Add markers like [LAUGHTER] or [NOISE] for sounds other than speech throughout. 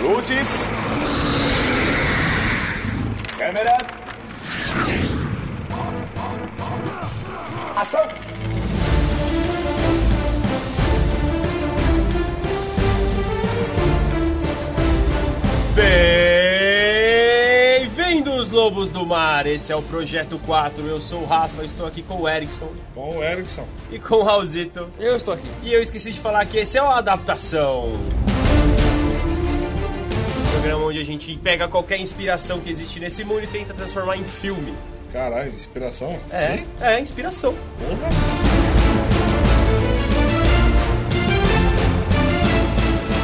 Luzes. Câmera. Ação. Bem-vindos, lobos do mar! Esse é o Projeto 4. Eu sou o Rafa, estou aqui com o Erickson Bom, o Erickson. e com o Raulzito. Eu estou aqui. E eu esqueci de falar que esse é uma adaptação. Programa onde a gente pega qualquer inspiração que existe nesse mundo e tenta transformar em filme. Caralho, inspiração? É, Sim. é inspiração. Porra.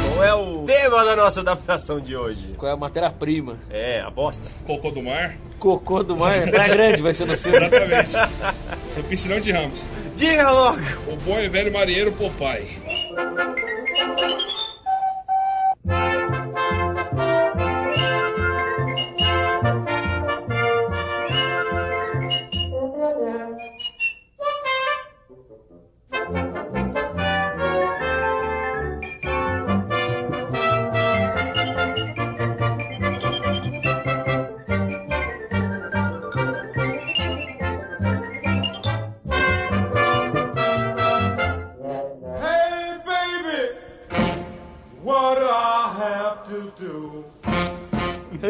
Qual é o tema da nossa adaptação de hoje? Qual é a matéria-prima? É, a bosta. Cocô do mar? Cocô do mar. Praia Grande vai ser nos filmes. Exatamente. Seu piscinão de ramos. Diga logo! O bom e velho marinheiro Popeye.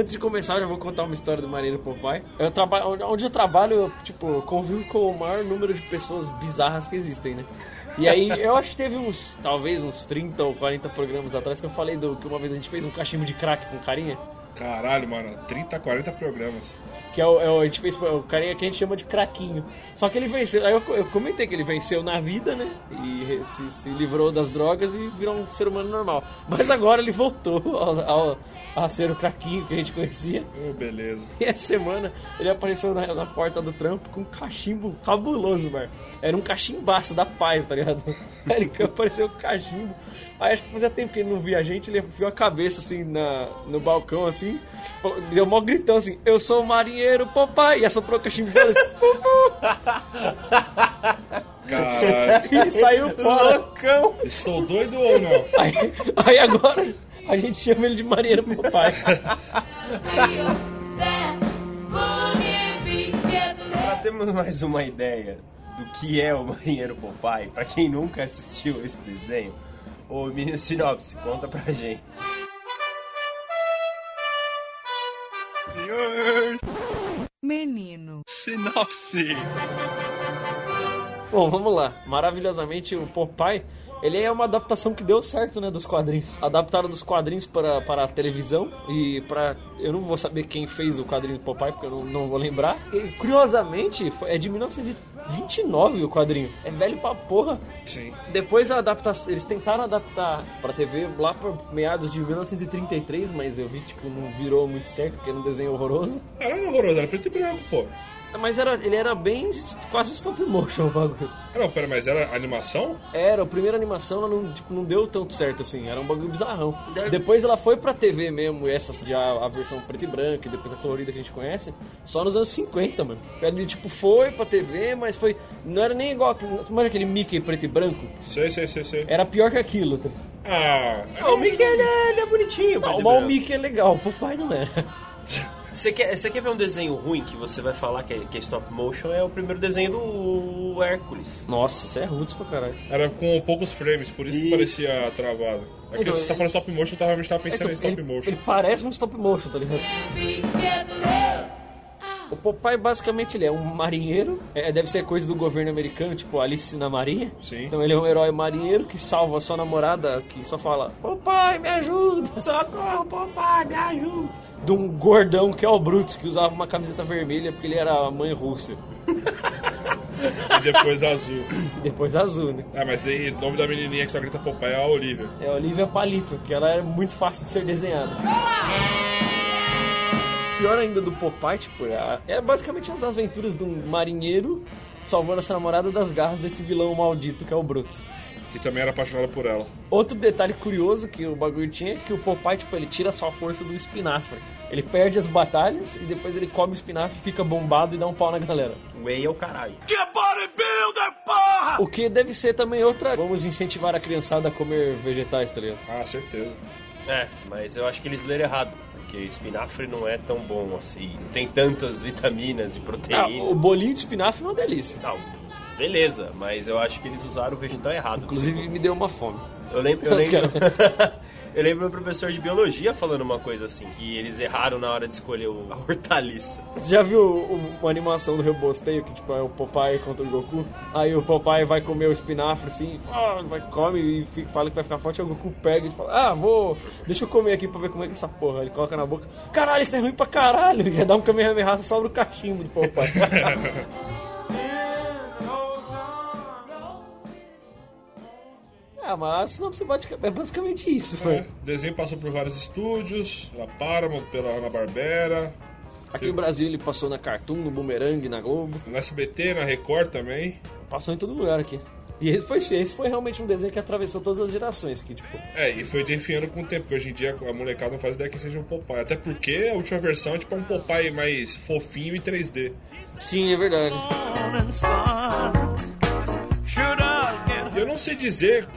Antes de começar, eu já vou contar uma história do Marinheiro Popeye. Eu trabalho, onde eu trabalho, eu, tipo, convivo com o maior número de pessoas bizarras que existem, né? E aí, eu acho que teve uns, talvez uns 30 ou 40 programas atrás que eu falei do que uma vez a gente fez um cachimbo de crack com carinha. Caralho, mano. 30, 40 programas. Que é o, é o- a gente fez o carinha que a gente chama de craquinho. Só que ele venceu. Aí eu, eu comentei que ele venceu na vida, né? E se, se livrou das drogas e virou um ser humano normal. Mas agora ele voltou [LAUGHS] ao, ao- a ser o craquinho que a gente conhecia. Oh, beleza. E essa semana ele apareceu na, na porta do trampo com um cachimbo cabuloso, mano. Era um cachimbaço da paz, tá ligado? [LAUGHS] Ele apareceu com cachimbo. Aí acho que fazia tempo que ele não via a gente, ele viu a cabeça assim na, no balcão, assim, deu mó gritão assim, eu sou o marinheiro Popeye, e assoprou o cachimbo assim, Caralho. [LAUGHS] e saiu fora. Loucão! Estou doido ou não? Aí, aí agora a gente chama ele de marinheiro Popeye. Já temos mais uma ideia do que é o Marinheiro Popeye, pra quem nunca assistiu esse desenho. Ô menino Sinopse, conta pra gente. Menino. Bom, vamos lá. Maravilhosamente, o Popeye, ele é uma adaptação que deu certo, né, dos quadrinhos. Adaptaram dos quadrinhos para, para a televisão e para... Eu não vou saber quem fez o quadrinho do Popeye, porque eu não, não vou lembrar. E, curiosamente, é de 1929 o quadrinho. É velho pra porra. Sim. Depois a adaptação, eles tentaram adaptar pra TV lá por meados de 1933, mas eu vi, tipo, não virou muito certo, porque era um desenho horroroso. Caralho, horroroso. Era preto e branco, pô. Mas era, ele era bem quase stop motion o bagulho. Ah, não, pera, mas era animação? Era, a primeira animação ela não, tipo, não deu tanto certo assim, era um bagulho bizarrão. Depois ela foi pra TV mesmo, essa já a versão preta e branca, e depois a colorida que a gente conhece, só nos anos 50, mano. Ele tipo foi pra TV, mas foi. Não era nem igual. Era aquele Mickey preto e branco? Sei, sei, sei, sei. Era pior que aquilo. Tá? Ah, Ah, o Mickey ele é, ele é bonitinho, Não, preto mas o branco. Mickey é legal, o papai não era. [LAUGHS] Você quer, você quer ver um desenho ruim que você vai falar que é, que é stop motion? É o primeiro desenho do Hércules. Nossa, isso é roots pra caralho. era com poucos frames, por isso que E- parecia travado. É que Então, você tá ele- falando stop motion, eu tava, eu tava pensando Então, em stop ele, motion. ele parece um stop motion, tá ligado? O Popeye basicamente ele é um marinheiro, é, deve ser coisa do governo americano, tipo Alice na Marinha. Sim. Então ele é um herói marinheiro que salva a sua namorada, que só fala: Popeye, me ajuda! Socorro, papai, me ajuda! De um gordão que é o Brutus, que usava uma camiseta vermelha porque ele era a mãe russa. [LAUGHS] E depois azul. [COUGHS] Depois azul, né? Ah, mas aí o nome da menininha que só grita Popeye é a Olivia. É a Olivia Palito, que ela é muito fácil de ser desenhada. Pior ainda do Popeye, tipo, é, é basicamente as aventuras de um marinheiro salvando essa namorada das garras desse vilão maldito que é o Brutus. Que também era apaixonada por ela. Outro detalhe curioso que o bagulho tinha é que o Popeye, tipo, ele tira a sua força do espinafre. Ele perde as batalhas e depois ele come o espinafre, fica bombado e dá um pau na galera. Whey é o caralho. O que deve ser também outra. Vamos incentivar a criançada a comer vegetais, tá ligado? Ah, certeza. É, mas eu acho que eles leram errado. Porque espinafre não é tão bom assim. Não tem tantas [LAUGHS] vitaminas e Ah, proteína. o bolinho de espinafre é uma delícia. Não, beleza, mas eu acho que eles usaram o vegetal errado. Inclusive me deu uma fome. Eu lembro, eu lembro, [LAUGHS] [LAUGHS] eu lembro meu professor de biologia falando uma coisa assim, que eles erraram na hora de escolher o- a [LAUGHS] hortaliça. Você já viu uma animação do Rebosteio, que tipo é o Popeye contra o Goku? Aí o Popeye vai comer o espinafre assim, ah, vai, come e fica- fala que vai ficar forte, aí o Goku pega e fala, ah, vou, deixa eu comer aqui pra ver como é que é essa porra. Ele coloca na boca, caralho, isso é ruim pra caralho. [LAUGHS] Já dá um Kamehameha, sobra o cachimbo do Popeye. [LAUGHS] ah, mas não você pode, é basicamente isso, É, velho. o desenho passou por vários estúdios, pela Paramount, pela Hanna-Barbera, Aqui no Brasil ele passou na Cartoon, no Boomerang, na Globo. no SBT, na Record também. Passou em todo lugar aqui. E esse foi, esse foi realmente um desenho que atravessou todas as gerações. Que, tipo, É, e foi definhando com o tempo, porque hoje em dia a molecada não faz ideia que seja um Popeye. Até porque a última versão é tipo um Popeye mais fofinho e 3D. sim, é verdade. Eu não sei dizer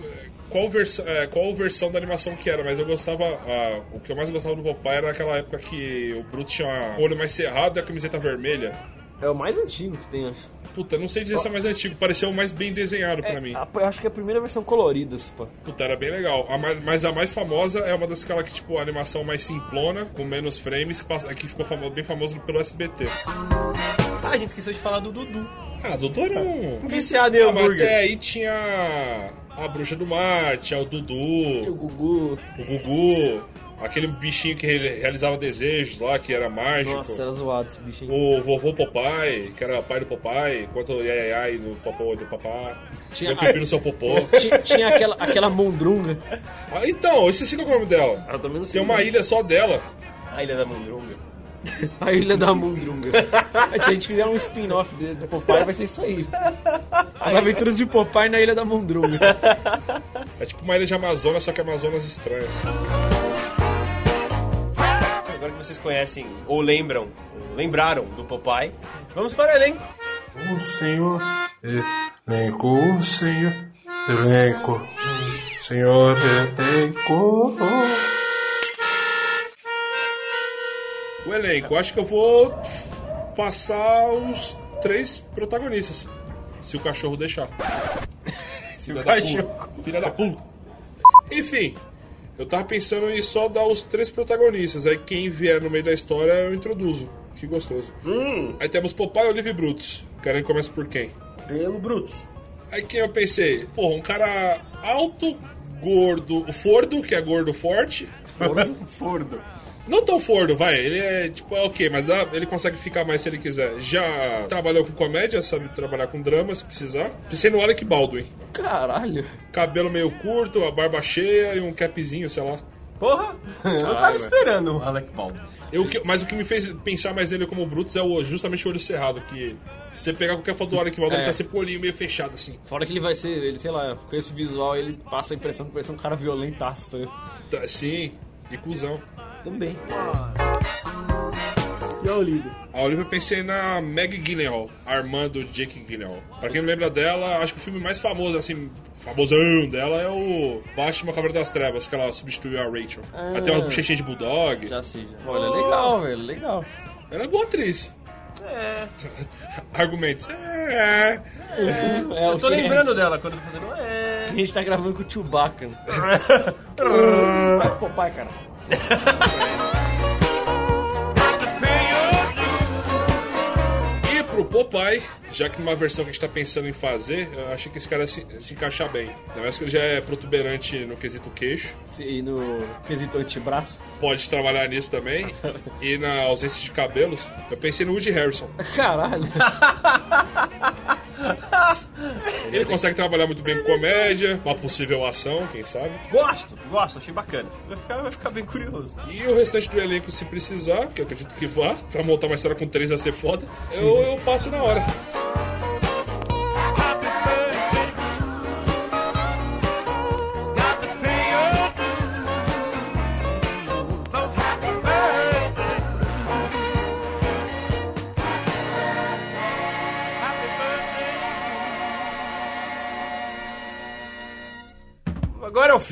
qual, versa, é, qual versão da animação que era, mas eu gostava. ah, o que eu mais gostava do Popeye era aquela época que o Bruto tinha o olho mais cerrado e a camiseta vermelha. É o mais antigo que tem, acho. Puta, não sei dizer se é mais antigo, pareceu o mais bem desenhado pra mim. A- eu acho que é a primeira versão colorida, se pá. Puta, era bem legal. A mais, mas a mais famosa é uma das que, tipo, a animação mais simplona, com menos frames, que, passa- que ficou famo- bem famoso pelo SBT. Ah, a gente esqueceu de falar do Dudu. Ah, Doutor era um. Viciado em Ah, mas hambúrguer. até aí tinha a Bruxa do Mar, tinha o O Dudu, Gugu. o Gugu, aquele bichinho que re- realizava desejos lá, que era mágico. Nossa, era zoado esse bichinho. O vovô Popeye, que era pai do Popeye, enquanto o Yai Yai no popô do papá. Tinha- pipi no [LAUGHS] seu popô. Tinha, tinha aquela, aquela mondrunga. Ah, então, eu esqueci qual é o nome dela. Eu também não sei. Tem uma ilha só dela. A Ilha da Mundrunga. A Ilha da Mundrunga. Se a gente fizer um spin-off de, de Popeye, vai ser isso aí. As aventuras de Popeye na Ilha da Mundrunga. É tipo uma ilha de Amazonas, só que Amazonas estranhas. Agora que vocês conhecem, ou lembram, ou lembraram do Popeye, vamos para o elenco. O senhor elenco, o senhor elenco, senhor elenco. O elenco, acho que eu vou passar os três protagonistas. Se o cachorro deixar. [LAUGHS] Se Filha o da cachorro. puta. Filha da puta. Enfim, eu tava pensando em só dar os três protagonistas. Aí quem vier no meio da história eu introduzo. Que gostoso. Hum, Aí temos Popeye, Olive e Brutus. Querem que comece por quem? pelo Brutus. Aí quem eu pensei? Porra, um cara alto, gordo, fordo, que é gordo forte. Fordo. [LAUGHS] Não tão fordo, vai. Ele é tipo, é ok, mas dá- ele consegue ficar mais se ele quiser. Já trabalhou com comédia, sabe trabalhar com drama se precisar. Pensei no Alec Baldwin. Caralho. Cabelo meio curto, a barba cheia e um capzinho, sei lá. Porra! Eu não tava Caralho, esperando o Alec Baldwin. Eu, mas o que me fez pensar mais nele como Brutus é o, justamente o olho cerrado, que se você pegar qualquer foto do Alec Baldwin, É. ele tá sempre com o olhinho meio fechado assim. Fora que ele vai ser, ele, sei lá, com esse visual ele passa a impressão que vai ser um cara violentaço, tá? Tá, sim, e cuzão. Também. E a Olivia? A Olivia eu pensei na Meg Gyllenhaal, a irmã do Jake Gyllenhaal. Pra quem não lembra dela, acho que o filme mais famoso, assim, famosão dela é o Batman Cavaleiro das Trevas, que ela substituiu a Rachel. Ah. Ela tem uma bochechinha de bulldog. Já sei, já. Olha, legal, velho, legal. Ela é boa atriz. É. [LAUGHS] Argumentos. É. É, Eu tô lembrando dela quando eu tô fazendo. É. A gente tá gravando com o Chewbacca. [LAUGHS] Vai, Popeye, cara. E pro Popeye, já que numa versão que a gente tá pensando em fazer, eu achei que esse cara se, se encaixar bem. Ainda mais que ele já é protuberante no quesito queixo. E no quesito antebraço. Pode trabalhar nisso também. E na ausência de cabelos, eu pensei no Woody Harrison. Caralho. [LAUGHS] [LAUGHS] Ele consegue trabalhar muito bem com comédia, uma possível ação, quem sabe. Gosto, gosto, achei bacana. Vai ficar, vai ficar bem curioso. E o restante do elenco, se precisar, que eu acredito que vá, pra montar uma história com três vai ser foda, eu, eu passo na hora.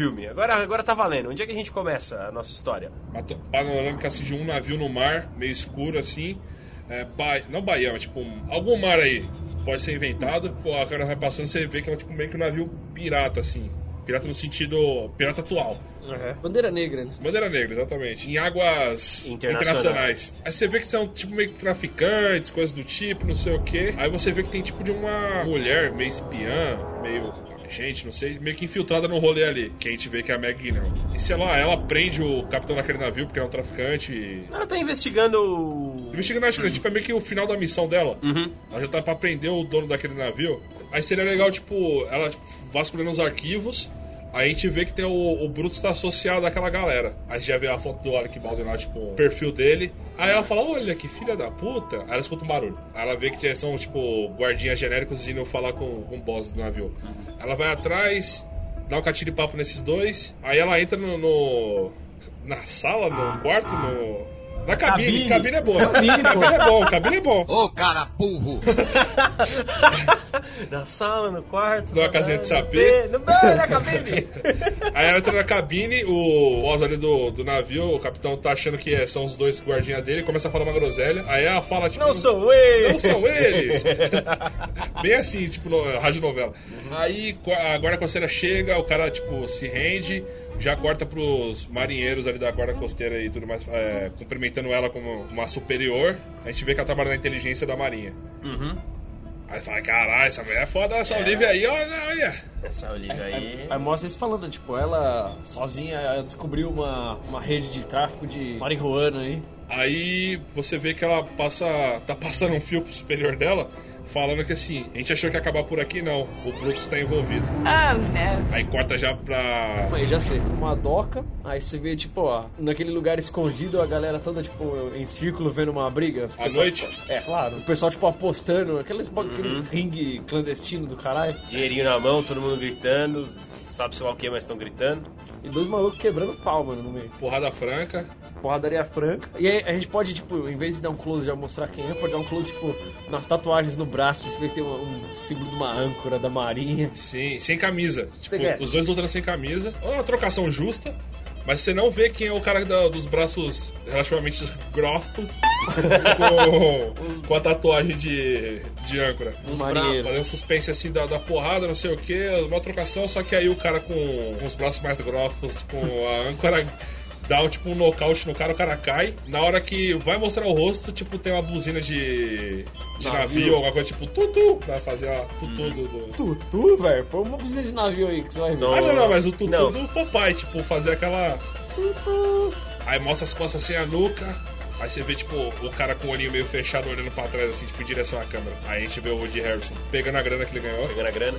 Filme. Agora, agora tá valendo. Onde é que a gente começa a nossa história? Panorâmica assim, de um navio no mar, meio escuro assim. É, ba... Não Bahia, mas tipo, um- algum mar aí. Pode ser inventado. Pô, a cara vai passando, você vê que é tipo, meio que um navio pirata, assim. Pirata no sentido. Pirata atual. Bandeira negra, né? Bandeira negra, exatamente. Em águas Internacionais. internacionais. Aí você vê que são tipo meio que traficantes, coisas do tipo, não sei o quê. Aí você vê que tem tipo de uma mulher meio espiã, meio gente, não sei, meio que infiltrada no rolê ali. Que a gente vê que é a Meg não. E sei lá, ela prende o capitão daquele navio porque é um traficante. E... Ela tá investigando. Investigando, acho que tipo, é meio que o final da missão dela. Uhum. Ela já tá pra prender o dono daquele navio. Aí seria legal, tipo, ela tipo, vasculhando os arquivos. Aí a gente vê que tem o, o Brutus tá associado àquela galera. A gente já vê a foto do Alec Baldwin lá, tipo, o perfil dele. Aí ela fala, olha que filha da puta. Aí ela escuta um barulho. Aí ela vê que são, tipo, guardinhas genéricos indo falar com, com o boss do navio. Ela vai atrás, dá um catira de papo nesses dois. Aí ela entra no. no- na sala, no quarto, no. Na cabine. Cabine. Cabine é boa. Cabine, Cabine pô. é bom, cabine é bom. Ô, cara burro! [LAUGHS] Na sala, no quarto. Numa na- casinha de sapê. No banho, na cabine. [LAUGHS] Aí ela entra na cabine, o boss ali do, do navio, o capitão tá achando que é- são os dois guardinhas dele, começa a falar uma groselha. Aí ela fala, tipo. Não sou eu. Não são eles! [LAUGHS] Bem assim, tipo, no, rádio novela. Aí co- a guarda costeira chega, o cara, tipo, se rende, já corta pros marinheiros ali da guarda costeira e tudo mais, é, cumprimentando ela como uma superior. A gente vê que ela trabalha na inteligência da marinha. Uhum. Aí fala, caralho, essa mulher é foda, essa Olivia aí, olha, olha. Essa Olivia aí. Aí, aí mostra eles falando, tipo, ela sozinha ela descobriu uma, uma rede de tráfico de marihuana aí. Aí você vê que ela passa. tá passando um fio pro superior dela, falando que assim, a gente achou que ia acabar por aqui, não. O Brutus tá envolvido. Oh, no. Aí corta já pra. Aí já sei, uma doca, aí você vê, tipo, ó, naquele lugar escondido, a galera toda, tipo, em círculo vendo uma briga. À noite? É, claro. O pessoal, tipo, apostando, aqueles, aqueles ringue clandestino do caralho. Dinheirinho na mão, todo mundo gritando. Sabe sei lá o que, mas estão gritando. E dois malucos quebrando pau, mano, no meio. Porrada franca. Porradaria franca. E aí a gente pode, tipo, em vez de dar um close já mostrar quem é, pode dar um close, tipo, nas tatuagens no braço. Você vê que tem um, um símbolo de uma âncora da marinha. Sim, sem camisa. Tipo, os dois lutando sem camisa. É uma trocação justa. Mas você não vê quem é o cara da- dos braços relativamente grossos [LAUGHS] com, com a tatuagem de, de âncora. Os marinheiros. Fazer um suspense assim da, da porrada, não sei o que, uma trocação, só que aí o cara com, com os braços mais grossos, com a âncora, dá tipo um nocaute no cara, o cara cai. Na hora que vai mostrar o rosto, tipo, tem uma buzina de, de Navio. navio, alguma coisa tipo tutu, pra fazer a tutu do- do, Tutu, velho? Põe uma buzina de navio aí que você vai ver. Então- ah, não, não, mas o tutu Não. do papai, tipo, fazer aquela. Aí mostra as costas assim, a nuca. Aí você vê, tipo, o cara com o olhinho meio fechado olhando pra trás, assim, tipo, em direção à câmera. Aí a gente vê o Woody Harrison pegando a grana que ele ganhou, Pegando a grana.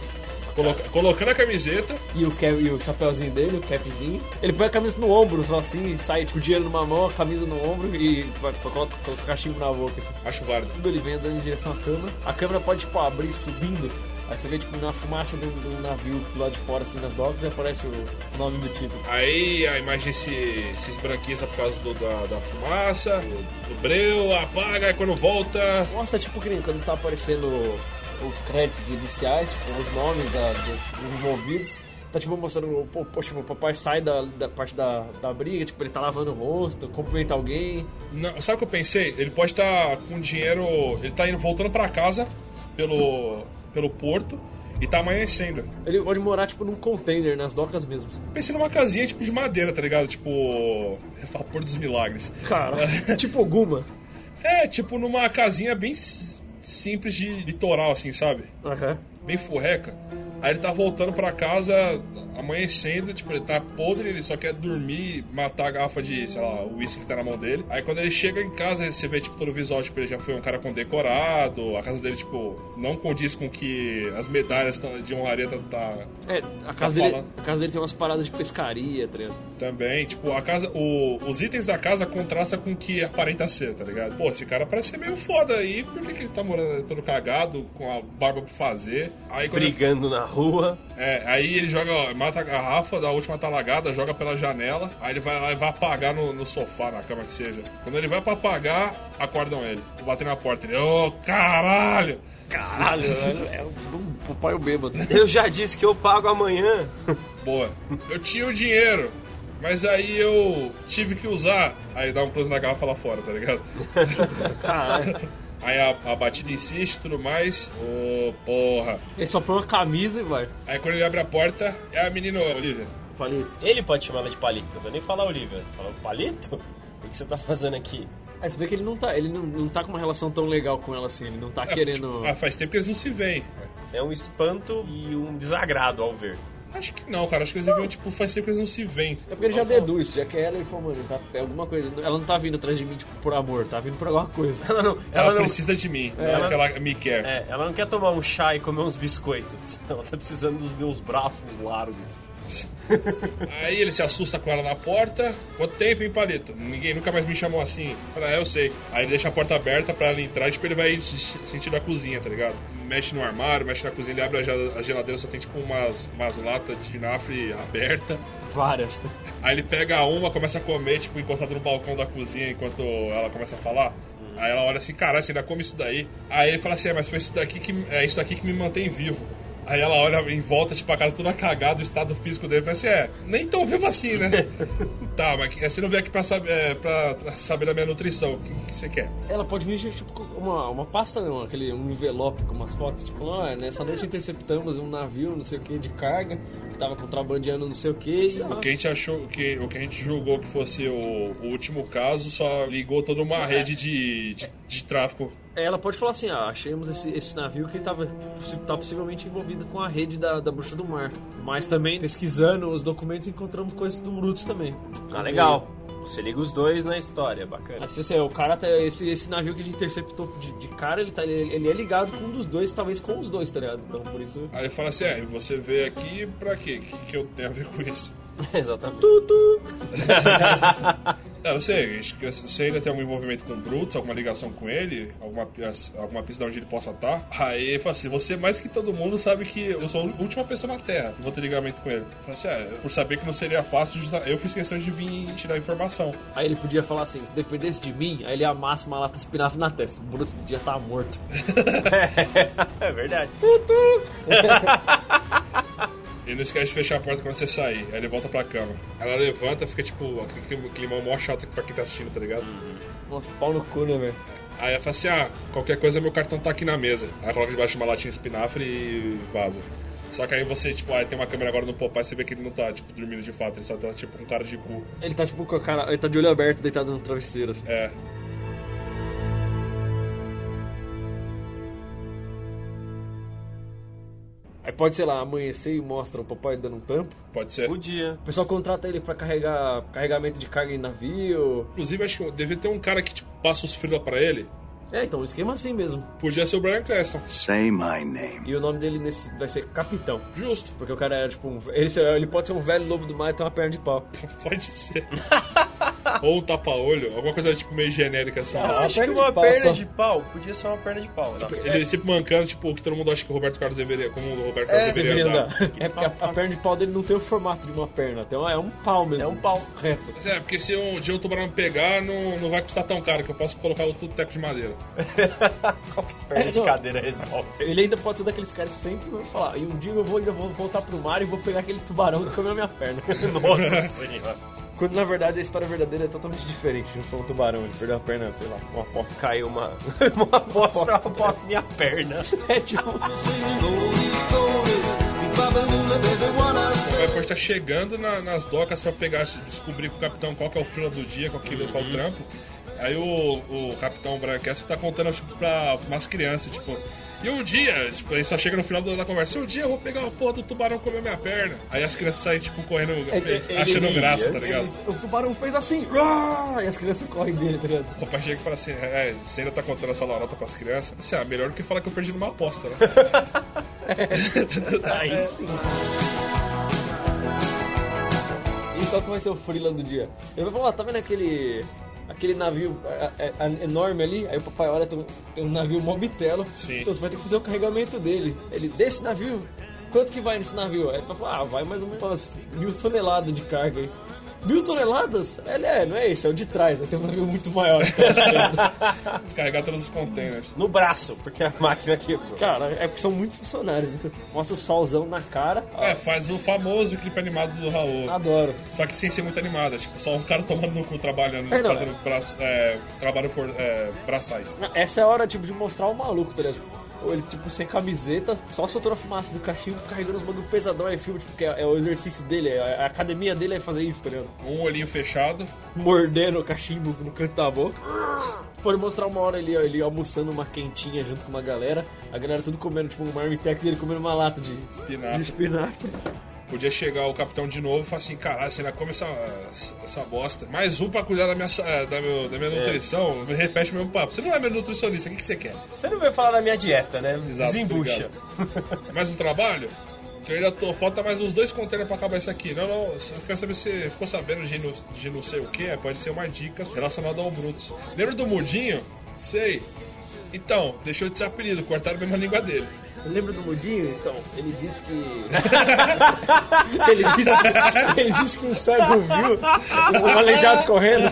Coloca- colocando a camiseta. E o, cap, e o chapéuzinho dele, o capzinho. Ele põe a camisa no ombro, só assim, e sai com o dinheiro numa mão, a camisa no ombro e vai, coloca, o cachimbo na boca. Assim. Acho válido. Quando ele vem andando em direção à câmera, a câmera pode, tipo, abrir subindo. Aí você vê, tipo, na fumaça do, do navio do lado de fora, assim, nas docas, e aparece o nome do título. Aí a imagem se, se esbranquiça por causa do- da, da fumaça, do, do breu, apaga, aí quando volta. Mostra, tipo, que nem quando tá aparecendo os créditos iniciais, tipo, os nomes da- dos, dos envolvidos. Tá, tipo, mostrando, pô, pô, tipo, o papai sai da, da parte da, da briga, tipo, ele tá lavando o rosto, cumprimenta alguém. Não, sabe o que eu pensei? Ele pode estar com dinheiro. Ele tá indo voltando pra casa pelo, pelo porto e tá amanhecendo. Ele pode morar, tipo, num container, nas docas mesmo. Pensei numa casinha tipo de madeira, tá ligado? Tipo. Vapor dos Milagres. Cara, [LAUGHS] tipo alguma. É, tipo numa casinha bem simples de litoral, assim, sabe? Aham. Bem furreca. Aí ele tá voltando pra casa, amanhecendo, tipo, ele tá podre, ele só quer dormir, matar a garrafa de, sei lá, o uísque que tá na mão dele. Aí quando ele chega em casa, você vê, tipo, todo o visual, tipo, ele já foi um cara condecorado, a casa dele, tipo, não condiz com que as medalhas de honraria tá, tá É, a casa, Tá dele, falando. a casa dele tem umas paradas de pescaria, tá ligado? também, tipo, a casa, o- os itens da casa contrastam com o que aparenta ser, tá ligado? Pô, esse cara parece ser meio foda aí, por que, que ele tá morando todo cagado, com a barba pra fazer? Aí quando ele- Brigando na rua. É, aí ele joga, mata a garrafa da última talagada, joga pela janela, aí ele vai lá e vai apagar no, no sofá, na cama que seja. Quando ele vai pra apagar, acordam ele. Batem na porta, ele, ô caralho! Caralho, [LAUGHS] é o, pai o bêbado. Eu já disse que eu pago amanhã. Boa. Eu tinha o dinheiro, mas aí eu tive que usar. Aí dá um close na garrafa lá fora, tá ligado? [LAUGHS] Caralho. Aí a, a batida insiste e tudo mais. Ô, porra. Ele só põe uma camisa e vai. Aí quando ele abre a porta, é a menina Olivia. Palito. Ele pode chamar ela de palito, não vou nem falar Olivia. Fala, palito? O que você tá fazendo aqui? Aí você vê que ele não tá, ele não, não tá com uma relação tão legal com ela assim, ele não tá É, querendo. tipo, ah, faz tempo que eles não se veem. É um espanto e um desagrado ao ver. Acho que não, cara. Acho que eles viram, tipo, faz tempo que eles não se veem. É porque ele já deduz, já que é ela ele falou, mano, tá, é alguma coisa. Ela não tá vindo atrás de mim, tipo, por amor, tá vindo por alguma coisa. Ela não, Ela, ela não, precisa de mim, não Ela- é que ela me quer. é, ela não quer tomar um chá e comer uns biscoitos. [LAUGHS] Ela tá precisando dos meus braços largos. Aí ele se assusta com ela na porta. Quanto tempo, hein, Palito? Ninguém nunca mais me chamou assim. Fala, é, eu sei. Aí ele deixa a porta aberta pra ela entrar e tipo, ele vai se- sentir a cozinha, tá ligado? Mexe no armário, mexe na cozinha, ele abre a gel- a geladeira, só tem tipo umas, umas latas de vinagre aberta. Várias. Aí ele pega uma, começa a comer, tipo, encostado no balcão da cozinha enquanto ela começa a falar. Aí ela olha assim, caralho, você ainda come isso daí? Aí ele fala assim, é, mas foi isso daqui que é isso aqui que me mantém vivo. Aí ela olha em volta, tipo, a casa toda cagada, o estado físico dele, fala assim, é, nem tão vivo assim, né? [LAUGHS] tá, mas você não veio aqui pra saber, é, pra saber da minha nutrição, o que, que você quer? Ela pode vir, tipo, uma, uma pasta, não, aquele, um envelope com umas fotos, tipo, ah, nessa noite interceptamos um navio, não sei o que, de carga, que tava contrabandeando não sei o que, O que a gente achou, que, o que a gente julgou que fosse o, o último caso, só ligou toda uma rede de, de, de tráfico ela pode falar assim, ah, achamos esse, esse navio que tava, possi- tá possivelmente envolvido com a rede da, da bruxa do mar. Mas também, pesquisando os documentos, encontramos coisas do Brutus também. Ah, legal. Você liga os dois na história, bacana. Mas se você, o cara, tá, esse, esse navio que a gente interceptou de, de cara, ele, tá, ele, ele é ligado com um dos dois, talvez com os dois, tá ligado? Então, por isso... Aí ele fala assim, é, você veio aqui pra quê? O que, que eu tenho a ver com isso? [LAUGHS] Exatamente. Não, não sei, você ainda tem algum envolvimento com o Brutus, alguma ligação com ele, alguma, alguma pista de onde ele possa estar. Aí ele fala assim, você mais que todo mundo sabe que eu sou a última pessoa na Terra que vou ter ligamento com ele. Fala assim, é, por saber que não seria fácil, eu fiz questão de vir tirar informação. Aí ele podia falar assim, se dependesse de mim, aí ele amassa uma lata espinafre na testa. O Brutus já tá morto. [LAUGHS] é verdade. [LAUGHS] Ele não esquece de fechar a porta quando você sair. Aí ele volta pra cama. Ela levanta, fica tipo, aquele clima- climão mó chato pra quem tá assistindo, tá ligado? Nossa, pau no cu, né, velho? Aí ela fala assim: ah, qualquer coisa meu cartão tá aqui na mesa. Aí coloca debaixo de uma latinha de espinafre e vaza. Só que aí você, tipo, aí tem uma câmera agora no Popeye, você vê que ele não tá, tipo, dormindo de fato, ele só tá, tipo, um cara de cu. Ele tá tipo com a cara. Ele tá de olho aberto, deitado no travesseiro, assim. É. Aí pode, sei lá, amanhecer e mostra o papai dando um tampo. Pode ser. Podia. O pessoal contrata ele pra carregar carregamento de carga em navio. Inclusive, acho que devia ter um cara que, tipo, passa os frila pra ele. É, então, o esquema é assim mesmo. Podia ser o Brian Cranston. Say my name. E o nome dele nesse vai ser Capitão. Justo. Porque o cara é tipo um. Ele, ele pode ser um velho lobo do mar e ter uma perna de pau. [LAUGHS] Pode ser. [LAUGHS] Ou um tapa-olho, alguma coisa, tipo, meio genérica assim. Eu Ah, acho que perna de uma pau perna só. de pau podia ser uma perna de pau. né? Ele sempre mancando, tipo, o que todo mundo acha que o Roberto Carlos deveria, como o Roberto Carlos É, deveria, Deveria andar. andar. É porque a, a perna de pau dele não tem o formato de uma perna, tem uma- é um pau mesmo. É um pau. Reto. Mas é, porque se um dia um tubarão me pegar, não, não vai custar tão caro, que eu posso colocar o tudo teco de madeira. [LAUGHS] Qualquer perna É, de não. cadeira resolve. Ele ainda pode ser daqueles caras que sempre vão falar, e um dia eu vou, ainda vou voltar pro mar e vou pegar aquele tubarão que comeu a minha perna. [LAUGHS] Nossa senhora. Quando na verdade a história verdadeira é totalmente diferente. Não foi um tubarão, ele perdeu a perna, sei lá, uma aposta. Caiu uma, [LAUGHS] uma bosta, uma bosta minha perna. É tipo. O Viper tá chegando na- nas docas pra pegar, descobrir com o capitão qual que é o fila do dia, qual, que, qual o trampo. Aí o, o capitão Branquessa tá contando tipo, pra umas crianças, tipo. E um dia, tipo, aí só chega no final da conversa, um dia eu vou pegar a porra do tubarão comer minha perna. Aí as crianças saem, tipo, correndo, achando ele graça, tá ligado? O tubarão fez assim, e as crianças correm dele, tá ligado? O papai chega e fala assim, é, você ainda tá contando essa lorota pras crianças? Assim, ah, melhor do que falar que eu perdi numa aposta, né? [LAUGHS] Aí sim. E qual que vai ser o freela do dia? Ele vai falar, tá vendo aquele. Aquele navio é, é, é, enorme ali, aí o papai olha, tem um, tem um navio mobitelo. Sim. Então você vai ter que fazer o carregamento dele. Ele, desse navio, quanto que vai nesse navio? Aí ele vai falar, ah, vai mais ou menos umas mil toneladas de carga aí. Mil toneladas? Ele é, não é esse, é o de trás, né? tem um navio muito maior. [LAUGHS] Descarregar todos os containers. No braço, porque a máquina quebrou. Cara, é porque são muitos funcionários. né? Mostra o solzão na cara. É, faz o famoso clipe animado do Raul. Adoro. Só que sem ser muito animada, tipo, só um cara tomando no cu trabalhando, É, não, fazendo braço, é, trabalho por é, braçais. Essa é a hora, tipo, de mostrar o maluco, tá ligado? Ele, tipo, sem camiseta, só soltando a fumaça do cachimbo, carregando os bagulho pesadão, é filme, tipo, que é, é o exercício dele, é- a academia dele é fazer isso, tá ligado? Um olhinho fechado. Mordendo o cachimbo no canto da boca. Pode mostrar uma hora ele, ele almoçando uma quentinha junto com uma galera, a galera tudo comendo, tipo, um marmitex e ele comendo uma lata de, de Espinafre. Podia chegar o capitão de novo e falar assim, caralho, você ainda come essa, essa bosta. Mais um pra cuidar da minha, é, da meu- da minha nutrição. Repete o mesmo papo. Você não é meu nutricionista, o que, que você quer? Você não veio falar da minha dieta, né? Exato, Desembucha. [LAUGHS] Mais um trabalho? Que eu ainda tô. Falta mais uns dois containers pra acabar isso aqui. Não, não, eu quero saber se você ficou sabendo de, não- de não sei o que. Pode ser uma dica relacionada ao Brutus. Lembra do Mudinho? Sei. Então, deixou de ser apelido, cortaram mesmo a língua dele. Lembra do Mudinho? Então, ele disse [LAUGHS] que. ele, disse que ele disse que um cego viu um aleijado correndo.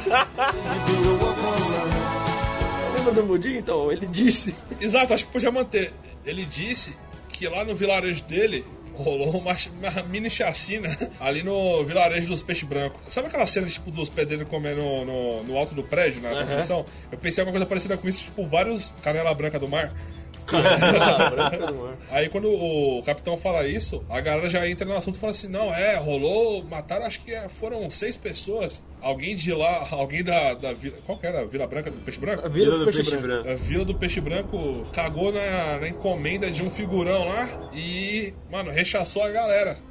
Lembra do Mudinho? Então, ele disse. Exato, acho que podia manter. Ele disse que lá no vilarejo dele rolou uma, uma mini chacina ali no vilarejo dos peixes brancos. Sabe aquela cena tipo dos pedreiros comendo no, no, no alto do prédio, na Aham. construção? Eu pensei em alguma coisa parecida com isso, tipo vários canela branca do mar. [LAUGHS] Aí quando o capitão fala isso, a galera já entra no assunto e fala assim, não, é, rolou, mataram, acho que é, foram seis pessoas. Alguém de lá, alguém da, da vila. Qual que era? Vila Branca do Peixe Branco? A Vila Vila do Peixe, Branco. A Vila do Peixe Branco cagou na, na encomenda de um figurão lá e, mano, rechaçou a galera.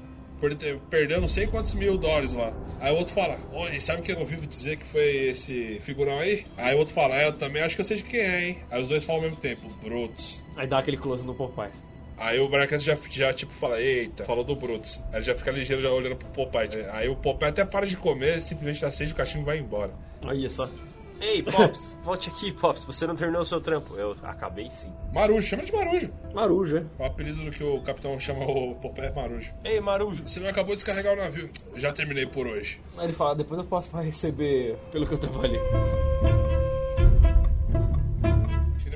Perdeu não sei quantos mil dólares lá. Aí o outro fala, oi, sabe o que eu ouvi dizer que foi esse figurão aí? Aí o outro fala, é, eu também acho que eu sei de quem é, hein? Aí os dois falam ao mesmo tempo, Brutus. Aí dá aquele close no Popeye. Aí o Bracas já, já, tipo, fala, eita, falou do Brutus. Aí ele já fica ligeiro, já olhando pro Popeye. Aí o Popeye até para de comer, simplesmente acende o cachimbo e vai embora. Aí só. Ei, Pops, [LAUGHS] volte aqui, Pops. Você não terminou o seu trampo. Eu acabei sim. Marujo, chama de Marujo. Marujo, é. O apelido do que o capitão chama o Popeye é Marujo. Ei, Marujo. Você não acabou de descarregar o navio. Já terminei por hoje. Aí ele fala, depois eu posso receber pelo que eu trabalhei.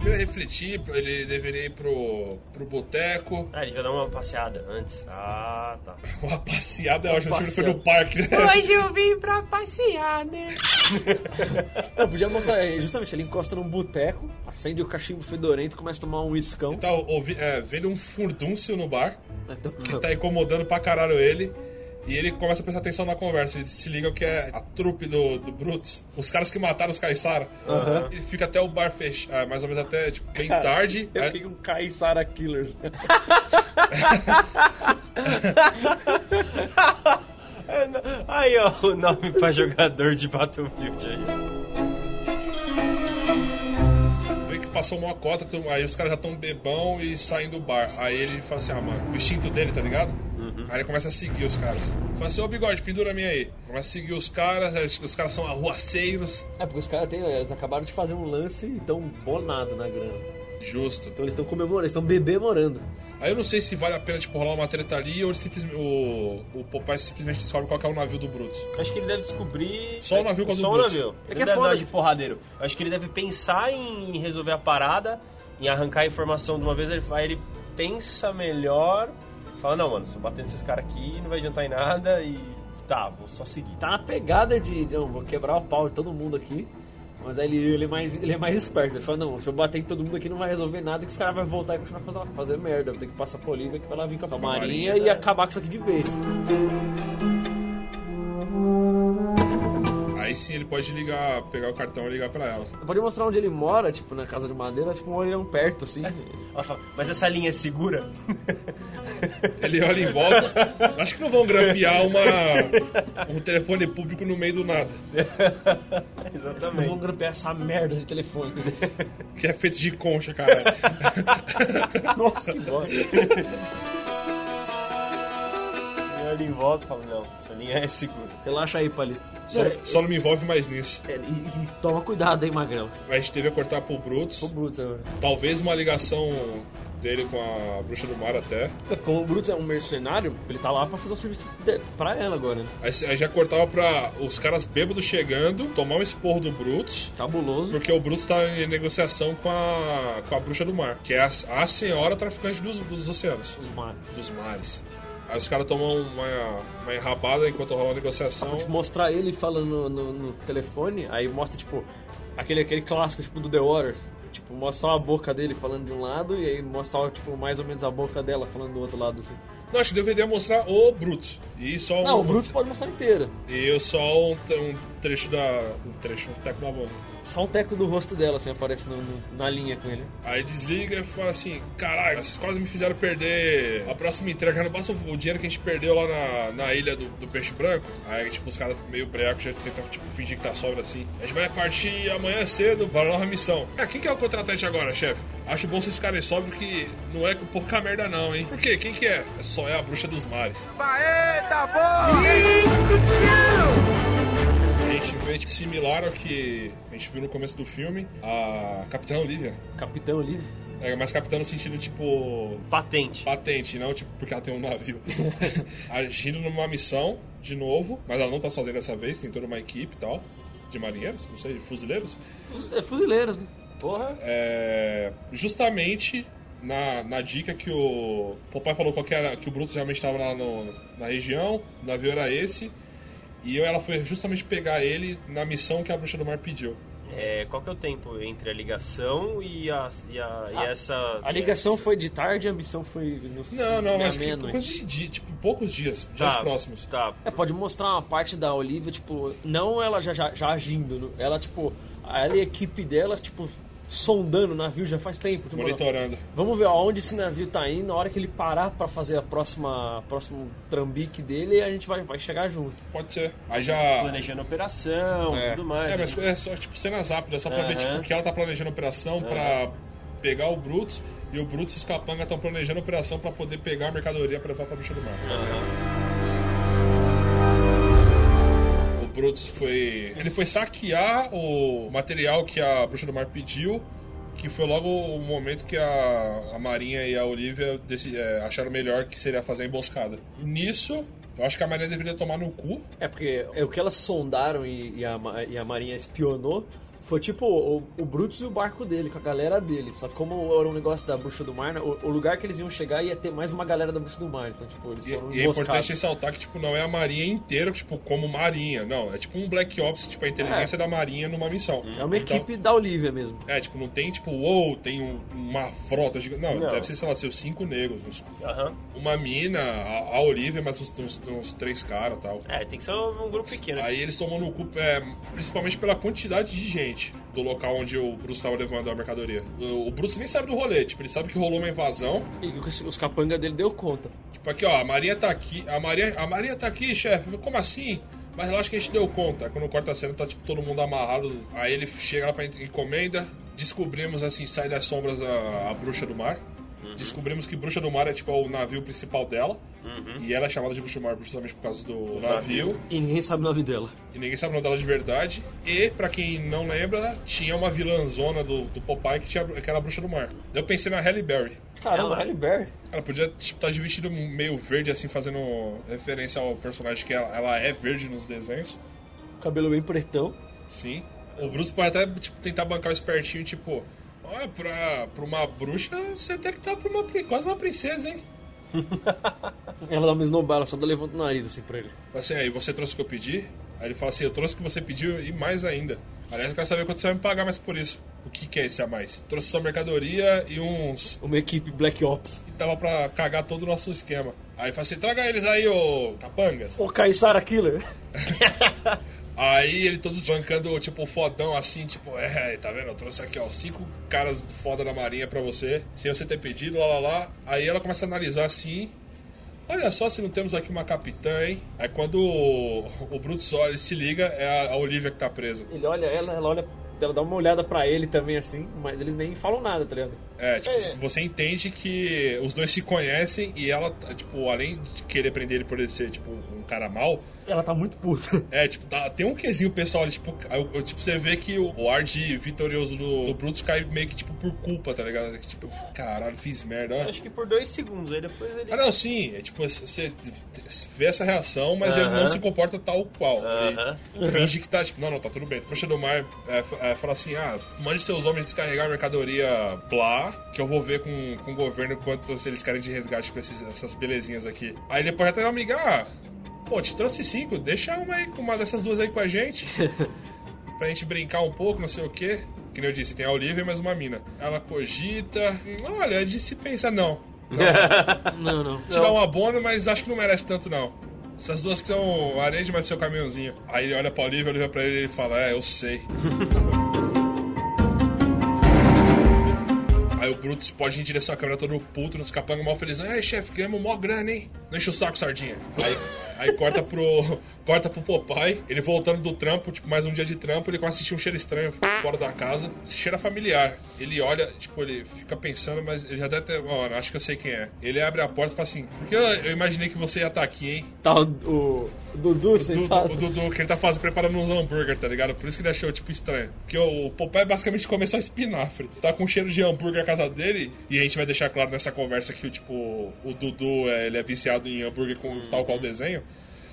Ele deveria refletir, ele deveria ir pro, pro boteco. Ah, ele já dá uma passeada antes. Ah, tá. [LAUGHS] Uma passeada é ótimo, ele foi no parque, né? Hoje eu vim pra passear, né? [LAUGHS] Eu podia mostrar, é, justamente, ele encosta num boteco, acende o cachimbo fedorento, começa a tomar um iscão. Tá ouvi, é, vendo um furdúncio no bar, que tá incomodando pra caralho ele. E ele começa a prestar atenção na conversa. Ele se liga que é a trupe do, do Brutus. Os caras que mataram os Caissara. Aham. Ele fica até o bar fechar, mais ou menos até tipo, bem Cara, tarde. Eu Aí- fiquei um Kaisara Killers. [LAUGHS] Aí, ó, o nome pra jogador de Battlefield aí. Vê que passou uma cota, aí os caras já estão bebão e saem do bar. Aí ele fala assim, ah, mano, o instinto dele, tá ligado? Aí ele começa a seguir os caras. Fala assim, ô bigode, pendura a minha aí. Começa a seguir os caras, aí os, os caras são arruaceiros. É, porque os caras têm, eles acabaram de fazer um lance e estão bonados na grana. Justo. Então eles estão comemorando, eles estão bebemorando. Aí eu não sei se vale a pena, tipo, rolar uma treta ali ou simplesmente, o, o Popeye simplesmente descobre qual que é o navio do Brutus. Acho que ele deve descobrir. Só o navio com Só o Brutus. navio. É Ele que é deve foda dar de porradeiro. Eu acho que ele deve pensar em resolver a parada, em arrancar a informação de uma vez. Ele, aí ele pensa melhor. Fala, não, mano, se eu bater nesses caras aqui não vai adiantar em nada e. Tá, vou só seguir. Tá na pegada de, não, vou quebrar o pau de todo mundo aqui. Mas aí ele, ele, é mais, ele é mais esperto. Ele fala, não, se eu bater em todo mundo aqui não vai resolver nada, que os caras vão voltar e continuar fazendo fazer merda. Eu tenho que passar por Olivia que vai lá vir com a marinha, marinha, e né? acabar com isso aqui de vez. Aí sim ele pode ligar, pegar o cartão e ligar pra ela. Pode mostrar onde ele mora, tipo, na casa de madeira, tipo, um olhão perto, assim. [LAUGHS] Ela fala, mas essa linha é segura? [LAUGHS] Ele olha em volta. Acho que não vão grampear uma, um telefone público no meio do nada. [LAUGHS] Vocês não vão Exatamente. grampear essa merda de telefone. Que é feito de concha, cara. Nossa, que bosta. Ele olha em volta e fala, não, essa linha é segura. Relaxa aí, Palito. Só, É, só não me envolve mais nisso. é, e, e toma cuidado aí, Magrelo. A gente teve a cortar pro Brutus. Ô, Bruto, Talvez uma ligação dele com a bruxa do mar até. Como o Brutus é um mercenário, ele tá lá pra fazer o serviço de, pra ela agora, né? Aí, aí já cortava pra os caras bêbados chegando, tomar um esporro do Brutus. Cabuloso. Porque o Brutus tá em negociação com a, com a bruxa do mar, que é a, a senhora traficante dos, dos oceanos, Os mares. dos mares. Aí os caras tomam uma, uma enrabada enquanto rola a negociação. Tipo, mostrar ele falando no, no- no telefone, aí mostra, tipo, aquele, aquele clássico, tipo, do The Waters. Tipo, mostrar a boca dele falando de um lado e aí mostrar, tipo, mais ou menos a boca dela falando do outro lado, assim. Não, acho que deveria mostrar o Brutus. E só Não, o Brutus pode mostrar inteira. E eu só um, um trecho da. Um trecho, um teco da banda. Só um teco do rosto dela, assim, aparece no- no- na linha com ele. Aí desliga e fala assim: caralho, vocês quase me fizeram perder a próxima entrega. Não basta o dinheiro que a gente perdeu lá na, na ilha do, do Peixe Branco. Aí, tipo, os caras meio breco já tentam tipo, fingir que tá sobra assim. A gente vai partir amanhã cedo para a nova missão. Ah, quem que é o contratante agora, chefe? Acho bom vocês ficarem sóbrios que não é com pouca merda, não, hein? Por quê? Quem que é? É só é a bruxa dos mares. A gente vê tipo, similar ao que a gente viu no começo do filme, a Capitã Olivia. Capitão Olívio. É, mas capitã no sentido, tipo, Patente. patente, não tipo porque ela tem um navio. [LAUGHS] Agindo numa missão, de novo, mas ela não tá sozinha dessa vez, tem toda uma equipe e tal, de marinheiros, não sei, fuzileiros. É, fuzileiras, né? Porra. É, justamente na, na dica que o papai falou qual que, era, que o Brutus realmente estava lá no- na região, o navio era esse, e ela foi justamente pegar ele na missão que a Bruxa do Mar pediu. É, qual que é o tempo entre a ligação e, a, e, a, e Ah, essa... A ligação foi de tarde, a missão foi no Não, não, na mas que coisa de dia, tipo, poucos dias, dias Tá, próximos. Tá, É, pode mostrar uma parte da Olivia, tipo, não ela já, já, já agindo, né? ela, tipo, ela e a equipe dela, tipo, sondando o navio já faz tempo. Tipo, Monitorando. vamos ver aonde esse navio tá indo, na hora que ele parar pra fazer a próxima próximo trambique dele, a gente vai, vai chegar junto. Pode ser. Aí já. planejando a operação É. tudo mais. É, mas né? é só tipo cenas rápidas, só pra ver Aham. tipo, que ela tá planejando a operação pra pegar o Brutus e o Brutus e os Capanga estão planejando a operação pra poder pegar a mercadoria pra levar pra Bruxa do Mar. O Brutus foi. Ele foi saquear o material que a Bruxa do Mar pediu. Que foi logo o momento que a, a Marinha e a Olivia deci- é, acharam melhor que seria fazer a emboscada. Nisso, eu acho que a Marinha deveria tomar no cu. É porque é o que elas sondaram e, e a, e a Marinha espionou foi tipo o, o Brutus e o barco dele, com a galera dele. Só que como era um negócio da Bruxa do Mar, né, o, o lugar que eles iam chegar ia ter mais uma galera da Bruxa do Mar. Então, tipo, eles E, foram e é emboscados. importante ressaltar que, tipo, não é a marinha inteira, tipo, como marinha. Não, é tipo um Black Ops, tipo, a inteligência da marinha numa missão. É uma Então, equipe da Olivia mesmo. É, tipo, não tem, tipo, uou, tem um- uma frota gigante. Não, Não. deve ser, sei lá, seus cinco negros. uns- Aham. uma mina, a, a Olivia, mas uns, uns- uns três caras e tal. É, tem que ser um grupo pequeno. Aí eles tomam no cu, é, principalmente pela quantidade de gente do local onde o Bruce estava levando a mercadoria. O, Bruce nem sabe do rolê, tipo, ele sabe que rolou uma invasão. E que os, os capanga dele deu conta. Tipo, aqui, ó, a Maria tá aqui. A Maria, a Maria tá aqui, chefe. Como assim? Mas relaxa que a gente deu conta. Quando corta a cena, tá tipo todo mundo amarrado. Aí ele chega lá pra en- encomenda. Descobrimos assim, sai das sombras a, a bruxa do mar. Descobrimos que bruxa do mar é tipo o navio principal dela. E ela é chamada de bruxa do mar justamente por causa do navio. E ninguém sabe o nome dela. E ninguém sabe o nome dela de verdade. E, pra quem não lembra, tinha uma vilãzona do, do Popeye que, tinha, que era a bruxa do mar. Eu pensei na Halle Berry. Caramba, Halle Berry. Ela podia tipo, estar de vestido meio verde, assim, fazendo referência ao personagem que ela, ela é verde nos desenhos. Cabelo bem pretão. Sim. O Bruce pode até tipo, tentar bancar o espertinho, tipo, olha, pra, pra uma bruxa, você tem que estar pra uma, quase uma princesa, hein? Ela dá uma esnobada, só dá levanta o nariz assim pra ele. Fala Assim, aí você trouxe o que eu pedi? Aí ele fala assim, eu trouxe o que você pediu e mais ainda. Aliás, eu quero saber quanto você vai me pagar mais por isso. O que, que é esse a mais? Trouxe sua mercadoria e uns. Uma equipe Black Ops. que tava pra cagar todo o nosso esquema. Aí fala assim, traga eles aí, ô capangas. O Kaisara Killer. [LAUGHS] Aí ele todo bancando, tipo, fodão assim, tipo, é, tá vendo? Eu trouxe aqui, ó, cinco caras foda da marinha pra você, sem você ter pedido, lá lá lá. Aí ela começa a analisar assim. Olha só se não temos aqui uma capitã, hein? Aí quando o, o Brutus olha, ele se liga, é a, a Olivia que tá presa. Ele olha ela, ela olha ela dá uma olhada pra ele também, assim, mas eles nem falam nada, tá ligado? É, tipo, você entende que os dois se conhecem e ela, tipo, além de querer prender ele por ele ser, tipo, um cara mal, Ela tá muito puta. é, tipo, tá, tem um quesinho pessoal ali, tipo, eu- eu- tipo, você vê que o, o ar de vitorioso do, do Brutus cai meio que, tipo, por culpa, tá ligado? Tipo, caralho, fiz merda, ó. Acho que por dois segundos, aí depois ele. Ah, não, sim, é tipo, você vê essa reação, mas ele não se comporta tal qual. Aham. Ele finge que tá, tipo, não, não, tá tudo bem. Trouxa do mar é, f- é, fala assim: ah, mande seus homens descarregar a mercadoria Blá, que eu vou ver com, com o governo quanto se eles querem de resgate pra esses- essas belezinhas aqui. Aí depois até uma amiga, ah, pô, te trouxe cinco, deixa uma aí, uma dessas duas aí com a gente. [LAUGHS] pra gente brincar um pouco, não sei o quê. Que nem eu disse, tem a Olivia e mais uma mina. Ela cogita. Olha, de se pensa, [LAUGHS] não. Não, não. Tirar um abono, mas acho que não merece tanto, não. Essas duas que são areia demais pro seu caminhãozinho. Aí ele olha pra Olivia, olha pra ele e fala, é, eu sei. [LAUGHS] o Brutus pode ir em direção à câmera todo puto, nos capangas mal felizão. Ai, chefe, ganhamos mó grana, hein? Não enche o saco, sardinha. Aí, aí corta pro. [LAUGHS] Corta pro Popeye, ele voltando do trampo, tipo, mais um dia de trampo, ele começa a sentir um cheiro estranho fora da casa. Esse cheiro é familiar. Ele olha, tipo, ele fica pensando, mas ele já deve ter. Ó, acho que eu sei quem é. Ele abre a porta e fala assim, porque eu, eu imaginei que você ia estar aqui, hein? Tá o, o, o Dudu O sentado. Dudu, o Dudu, que ele tá fazendo, preparando uns hambúrguer, tá ligado? Por isso que ele achou, tipo, estranho. Porque o Popeye basicamente começou a espinafre. Tá com cheiro de hambúrguer na casa dele. E a gente vai deixar claro nessa conversa que, tipo, o Dudu, é, ele é viciado em hambúrguer com tal qual desenho.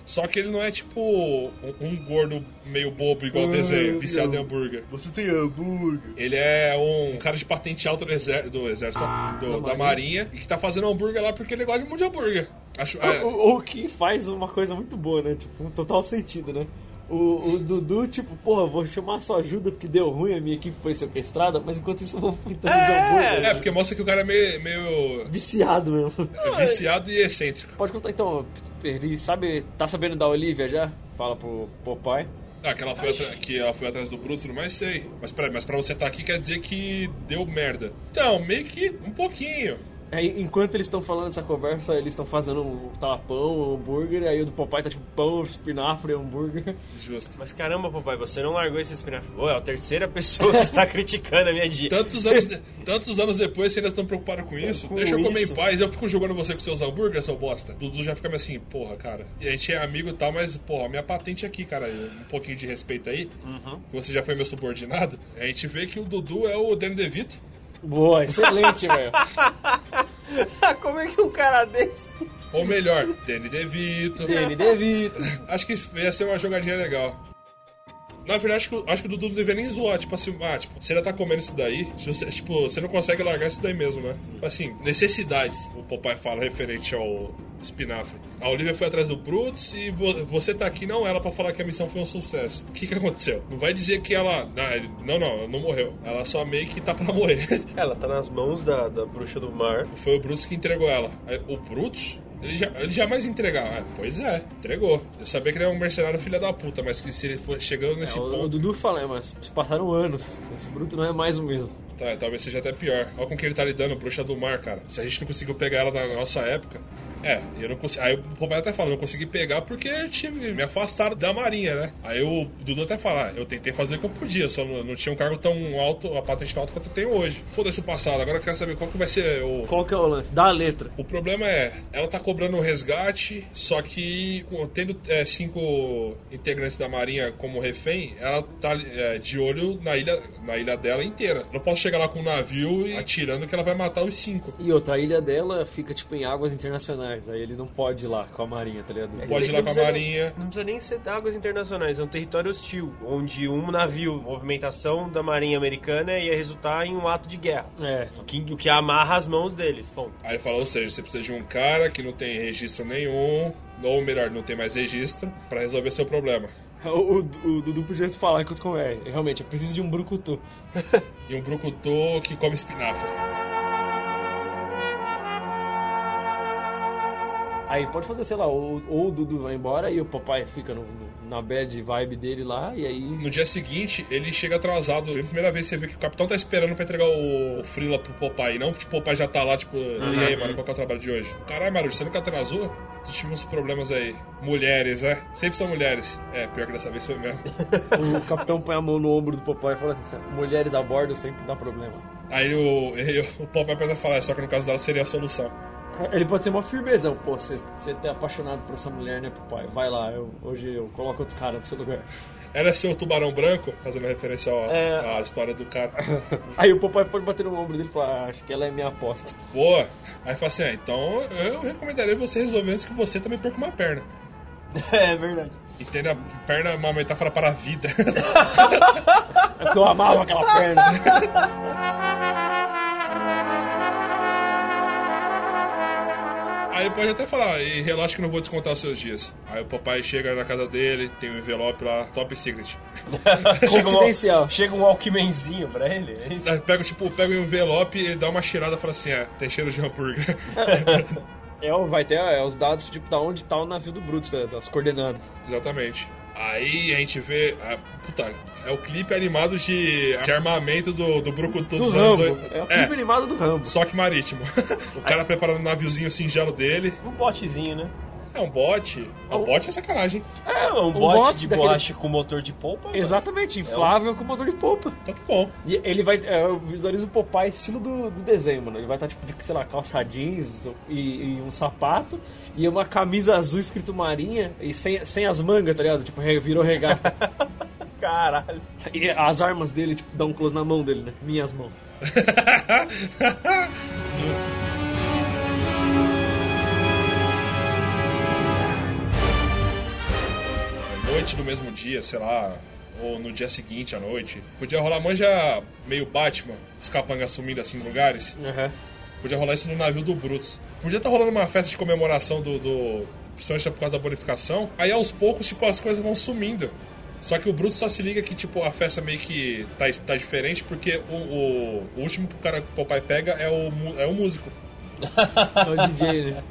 Só que ele não é, tipo, um, um gordo meio bobo igual o desenho, viciado em hambúrguer. Você tem hambúrguer. Ele é um cara de patente alta do, exer do exército, do- da marinha, e que tá fazendo hambúrguer lá porque ele gosta de um monte de hambúrguer. Acho, é, O, o que faz uma coisa muito boa, né? Tipo, um total sentido, né? O, o Dudu, tipo, porra, vou chamar sua ajuda porque deu ruim, a minha equipe foi sequestrada, mas enquanto isso eu vou fritando os hambúrgueres. é, porque mostra que o cara é meio, meio Viciado mesmo. viciado e excêntrico. Pode contar então, Perdi, sabe, tá sabendo da Olivia já? Fala pro Popeye. Ah, que ela foi, atra- que ela foi atrás do Bruce, mais sei. Mas peraí, mas pra você estar aqui quer dizer que deu merda. Então, meio que um pouquinho. Aí, enquanto eles estão falando essa conversa, eles estão fazendo um tapão, um hambúrguer, aí o do Popeye tá tipo pão, espinafre, hambúrguer. Justo. Mas caramba, papai, você não largou esse espinafre. Pô, é a terceira pessoa que está [LAUGHS] criticando a minha dieta. Tantos anos, de- tantos anos depois, você ainda estão preocupados com isso? Com Deixa eu comer isso. em paz, eu fico julgando você com seus hambúrgueres, seu bosta. Dudu já fica meio assim, porra, cara. E a gente é amigo e tal, mas, porra, minha patente aqui, cara. Um pouquinho de respeito aí. Uhum. que Você já foi meu subordinado. A gente vê que o Dudu é o Danny DeVito. Boa, excelente, [LAUGHS] velho. Como é que um cara desse. Ou melhor, Danny DeVito. Danny DeVito. Acho que ia ser uma jogadinha legal. Na verdade, acho que, acho que o Dudu não deveria nem zoar. Tipo assim, ah, tipo, você ainda tá comendo isso daí. Se você, tipo, você não consegue largar isso daí mesmo, né? Assim, necessidades. O papai fala referente ao espinafre. A Olivia foi atrás do Brutus e vo- você tá aqui não ela pra falar que a missão foi um sucesso. O que que aconteceu? Não vai dizer que ela. Não, não, não, ela não morreu. Ela só meio que tá pra [LAUGHS] morrer. Ela tá nas mãos da, da bruxa do mar. Foi o Brutus que entregou ela. O Brutus? Ele, já, ele jamais entregava. Ah, pois é, entregou. Eu sabia que ele era um mercenário filha da puta, mas que se ele for chegando nesse É, o, o ponto. Dudu fala, é, mas se passaram anos. Esse bruto não é mais o mesmo. Tá, talvez seja até pior. Olha com quem ele tá lidando, bruxa do mar, cara. Se a gente não conseguiu pegar ela na nossa época. É, eu não consegui. Aí o Popeye até fala, eu não consegui pegar porque eu tinha me afastado da marinha, né? Aí o Dudu até fala, ah, eu tentei fazer o que eu podia, só não, não tinha um cargo tão alto, a patente tão alta quanto eu tenho hoje. Foda-se o passado, agora eu quero saber qual que vai ser o, Qual que é o lance? Dá a letra. O problema é, ela tá cobrando um resgate, só que tendo é, cinco integrantes da marinha como refém, ela tá é, de olho na ilha, na ilha dela inteira. Não posso chegar lá com um navio e atirando que ela vai matar os cinco. E outra, a ilha dela fica tipo em águas internacionais. Aí ele não pode ir lá com a marinha, tá ligado? Pode ir lá com a marinha. Não precisa nem ser águas internacionais, é um território hostil, onde um navio, movimentação da marinha americana, ia resultar em um ato de guerra. É, O que, o que amarra as mãos deles. Bom, Aí ele fala, ou seja, você precisa de um cara que não tem registro nenhum, ou melhor, não tem mais registro, pra resolver seu problema. O, o, o Dudu podia falar enquanto como é. Realmente, eu preciso de um brucutu. [LAUGHS] E um brucutu que come espinafre. Aí pode fazer, sei lá, ou, ou o Dudu vai embora e o papai fica no- no- na bad vibe dele lá, e aí. No dia seguinte, ele chega atrasado. Pela primeira vez você vê que o capitão tá esperando pra entregar o, o Frila pro Popeye. Não que o Popeye já tá lá, tipo, e aí, mano, qual que é o trabalho de hoje? Caralho, Marujo, você nunca atrasou? Tu tive uns problemas aí. Mulheres, né? Sempre são mulheres. É, pior que dessa vez foi mesmo. [LAUGHS] O capitão põe a mão no ombro do papai e fala assim: mulheres a bordo sempre dá problema. Aí o, [LAUGHS] aí o Popeye pode falar, só que no caso dela seria a solução. Ele pode ser uma firmeza, pô, você, tá apaixonado por essa mulher, né, papai? Vai lá, eu, hoje eu coloco outro cara no seu lugar. Era seu tubarão branco, fazendo referência ao- É. à história do cara. [LAUGHS] Aí o papai pode bater no ombro dele e falar: ah, acho que ela é minha aposta. Boa. Aí fala assim, ah, então eu recomendaria você resolver antes que você também perca uma perna. [LAUGHS] É verdade. Entenda, perna é uma metáfora para a vida. [LAUGHS] É porque eu amava aquela perna. Aí ele pode até falar, e relaxa que não vou descontar os seus dias. Aí o papai chega na casa dele, tem um envelope lá, top secret. chega, Confidencial. um, chega um Alckmanzinho pra ele. É pega, tipo, pega o envelope, ele dá uma cheirada e fala assim, é, tem cheiro de hambúrguer. [LAUGHS] É, o- vai ter é, os dados tipo, da onde tá o navio do Brutus, né, das coordenadas. Exatamente. Aí a gente vê. ah, puta, é o clipe animado de, de armamento do, do Brucutu Do dos anos Rambo. oit- É o filme animado do Rambo. só que marítimo. [LAUGHS] o cara preparando o naviozinho singelo dele. Um botezinho, né? É um bote. Um bote é sacanagem. É, um, Um bote, bote de daquele- borracha com motor de polpa. mano. Exatamente, inflável com motor de polpa. Então tá bom. E ele vai. é, Eu visualizo o Popeye estilo do, do desenho, mano. Ele vai estar, tipo, de, sei lá, calça jeans e, e um sapato e uma camisa azul escrito marinha e sem, sem as mangas, tá ligado? Tipo, virou regata. [LAUGHS] Caralho. e as armas dele, tipo, dá um close na mão dele, né? Minhas mãos. Justo. [LAUGHS] [LAUGHS] Noite do mesmo dia, sei lá, ou no dia seguinte à noite. Podia rolar manja meio Batman, os capangas sumindo assim em lugares. Aham. Podia rolar isso no navio do Brutus. Podia estar rolando uma festa de comemoração do, do. Principalmente por causa da bonificação. Aí aos poucos, tipo, as coisas vão sumindo. Só que o Brutus só se liga que, tipo, a festa meio que tá, tá diferente, porque o, o, o último que o cara que o papai pega é o, é o músico. [LAUGHS] É o DJ, né?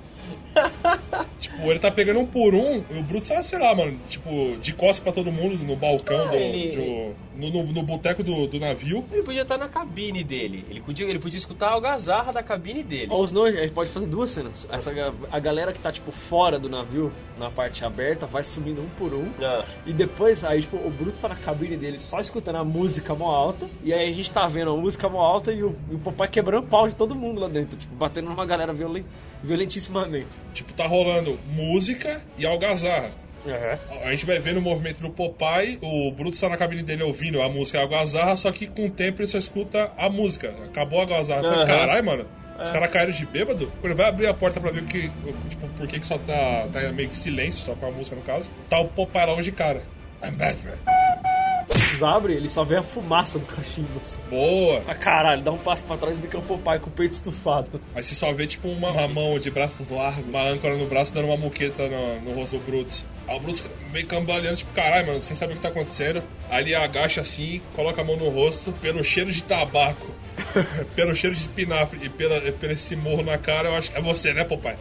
Tipo, ele tá pegando um por um, e o Brutus tá, sei lá, mano, tipo, de costas pra todo mundo no balcão, Ah, do, ele- de- no, no, no boteco do, do navio. Ele podia estar na cabine dele. Ele podia, ele podia escutar a algazarra da cabine dele. Ou senão a gente pode fazer duas cenas. Essa, a galera que tá, tipo, fora do navio, na parte aberta, vai sumindo um por um. Ah, E depois, aí, tipo, o Bruto tá na cabine dele só escutando a música mó alta. E aí a gente tá vendo a música mó alta e o, e o papai quebrando o pau de todo mundo lá dentro. Tipo, batendo numa galera violen, violentissimamente. Tipo, tá rolando música e algazarra. Uhum. A gente vai vendo o movimento do Popeye, o Brutus tá na cabine dele ouvindo a música a algazarra, só que com o tempo ele só escuta a música. Acabou a algazarra. Falei, Aham. Caralho, mano, os caras caíram de bêbado. Quando ele vai abrir a porta pra ver o que, tipo, por que, que só tá, tá meio que silêncio, só com a música no caso, tá o Popeye hoje de cara. I'm Batman. Eles abrem, ele só vê a fumaça do cachimbo. Assim. Boa! Ah, caralho, dá um passo pra trás e é o papai com o peito estufado. Aí você só vê tipo uma, uma mão de braços largos, uma âncora no braço, dando uma muqueta no, no rosto do Brutus. Aí o Brutus meio cambaleando, tipo, caralho, mano, sem saber o que tá acontecendo. Aí ele agacha assim, coloca a mão no rosto, pelo cheiro de tabaco, [LAUGHS] pelo cheiro de espinafre e pela, pelo esse morro na cara, eu acho que é você, né, papai?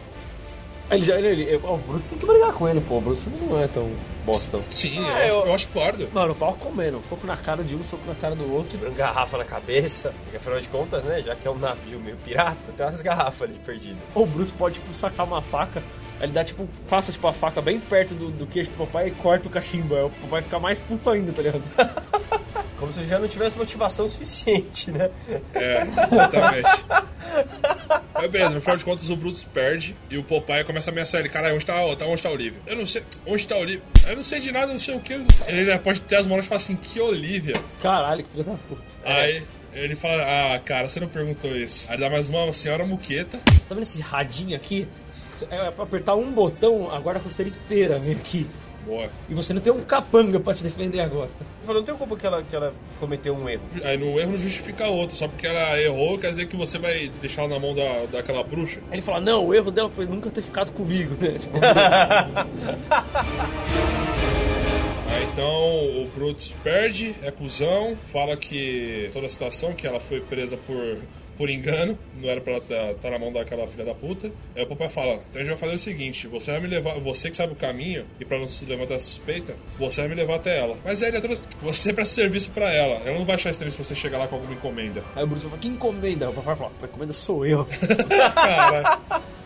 Ele já. Ele, ele, ó, o Brutus tem que brigar com ele, pô. O Brutus não é tão bostão. Sim, Ah, eu, eu- acho, eu acho válido. Mano, o pau comendo. Soco na cara de um, soco na cara do outro. quebrando garrafa na cabeça. Porque afinal de contas, né? Já que é um navio meio pirata, tem umas garrafas ali perdidas. Ou o Brutus pode, tipo, sacar uma faca. Ele dá, tipo, passa, tipo, a faca bem perto do, do queixo do papai e corta o cachimbo. Aí o papai fica mais puto ainda, tá ligado? [LAUGHS] Como se já não tivesse motivação suficiente, né? É, exatamente. Mas beleza, no final de contas o Brutus perde e o Popeye começa a ameaçar ele. Caralho, onde tá, tá, onde tá a Olivia? Eu não sei. Onde tá a Olivia? Eu não sei de nada, não sei o que. Ele pode ter as mãos e falar assim, que Olivia? Caralho, que filho da puta. Aí ele fala, ah, cara, você não perguntou isso. Aí dá mais uma senhora muqueta. Tá vendo esse radinho aqui? É pra apertar um botão, a guarda-costeira inteira vem aqui. Boa. E você não tem um capanga pra te defender agora. Não tem como que ela, que ela cometeu um erro. Aí no erro não justifica outro, só porque ela errou quer dizer que você vai deixar ela na mão da, daquela bruxa. Aí ele fala, não, o erro dela foi nunca ter ficado comigo, né? [LAUGHS] Aí Então o Brutus perde, é cuzão, fala que toda a situação, que ela foi presa por, por engano, não era pra ela estar tá na mão daquela filha da puta. Aí o papai fala: então a gente vai fazer o seguinte, você vai me levar, você que sabe o caminho, e pra não se levantar a suspeita, você vai me levar até ela. Mas aí ele trouxe, você presta serviço pra ela, ela não vai achar estranho se você chegar lá com alguma encomenda. Aí o Bruce fala, que encomenda? O papai fala, encomenda sou eu. [LAUGHS] Caralho.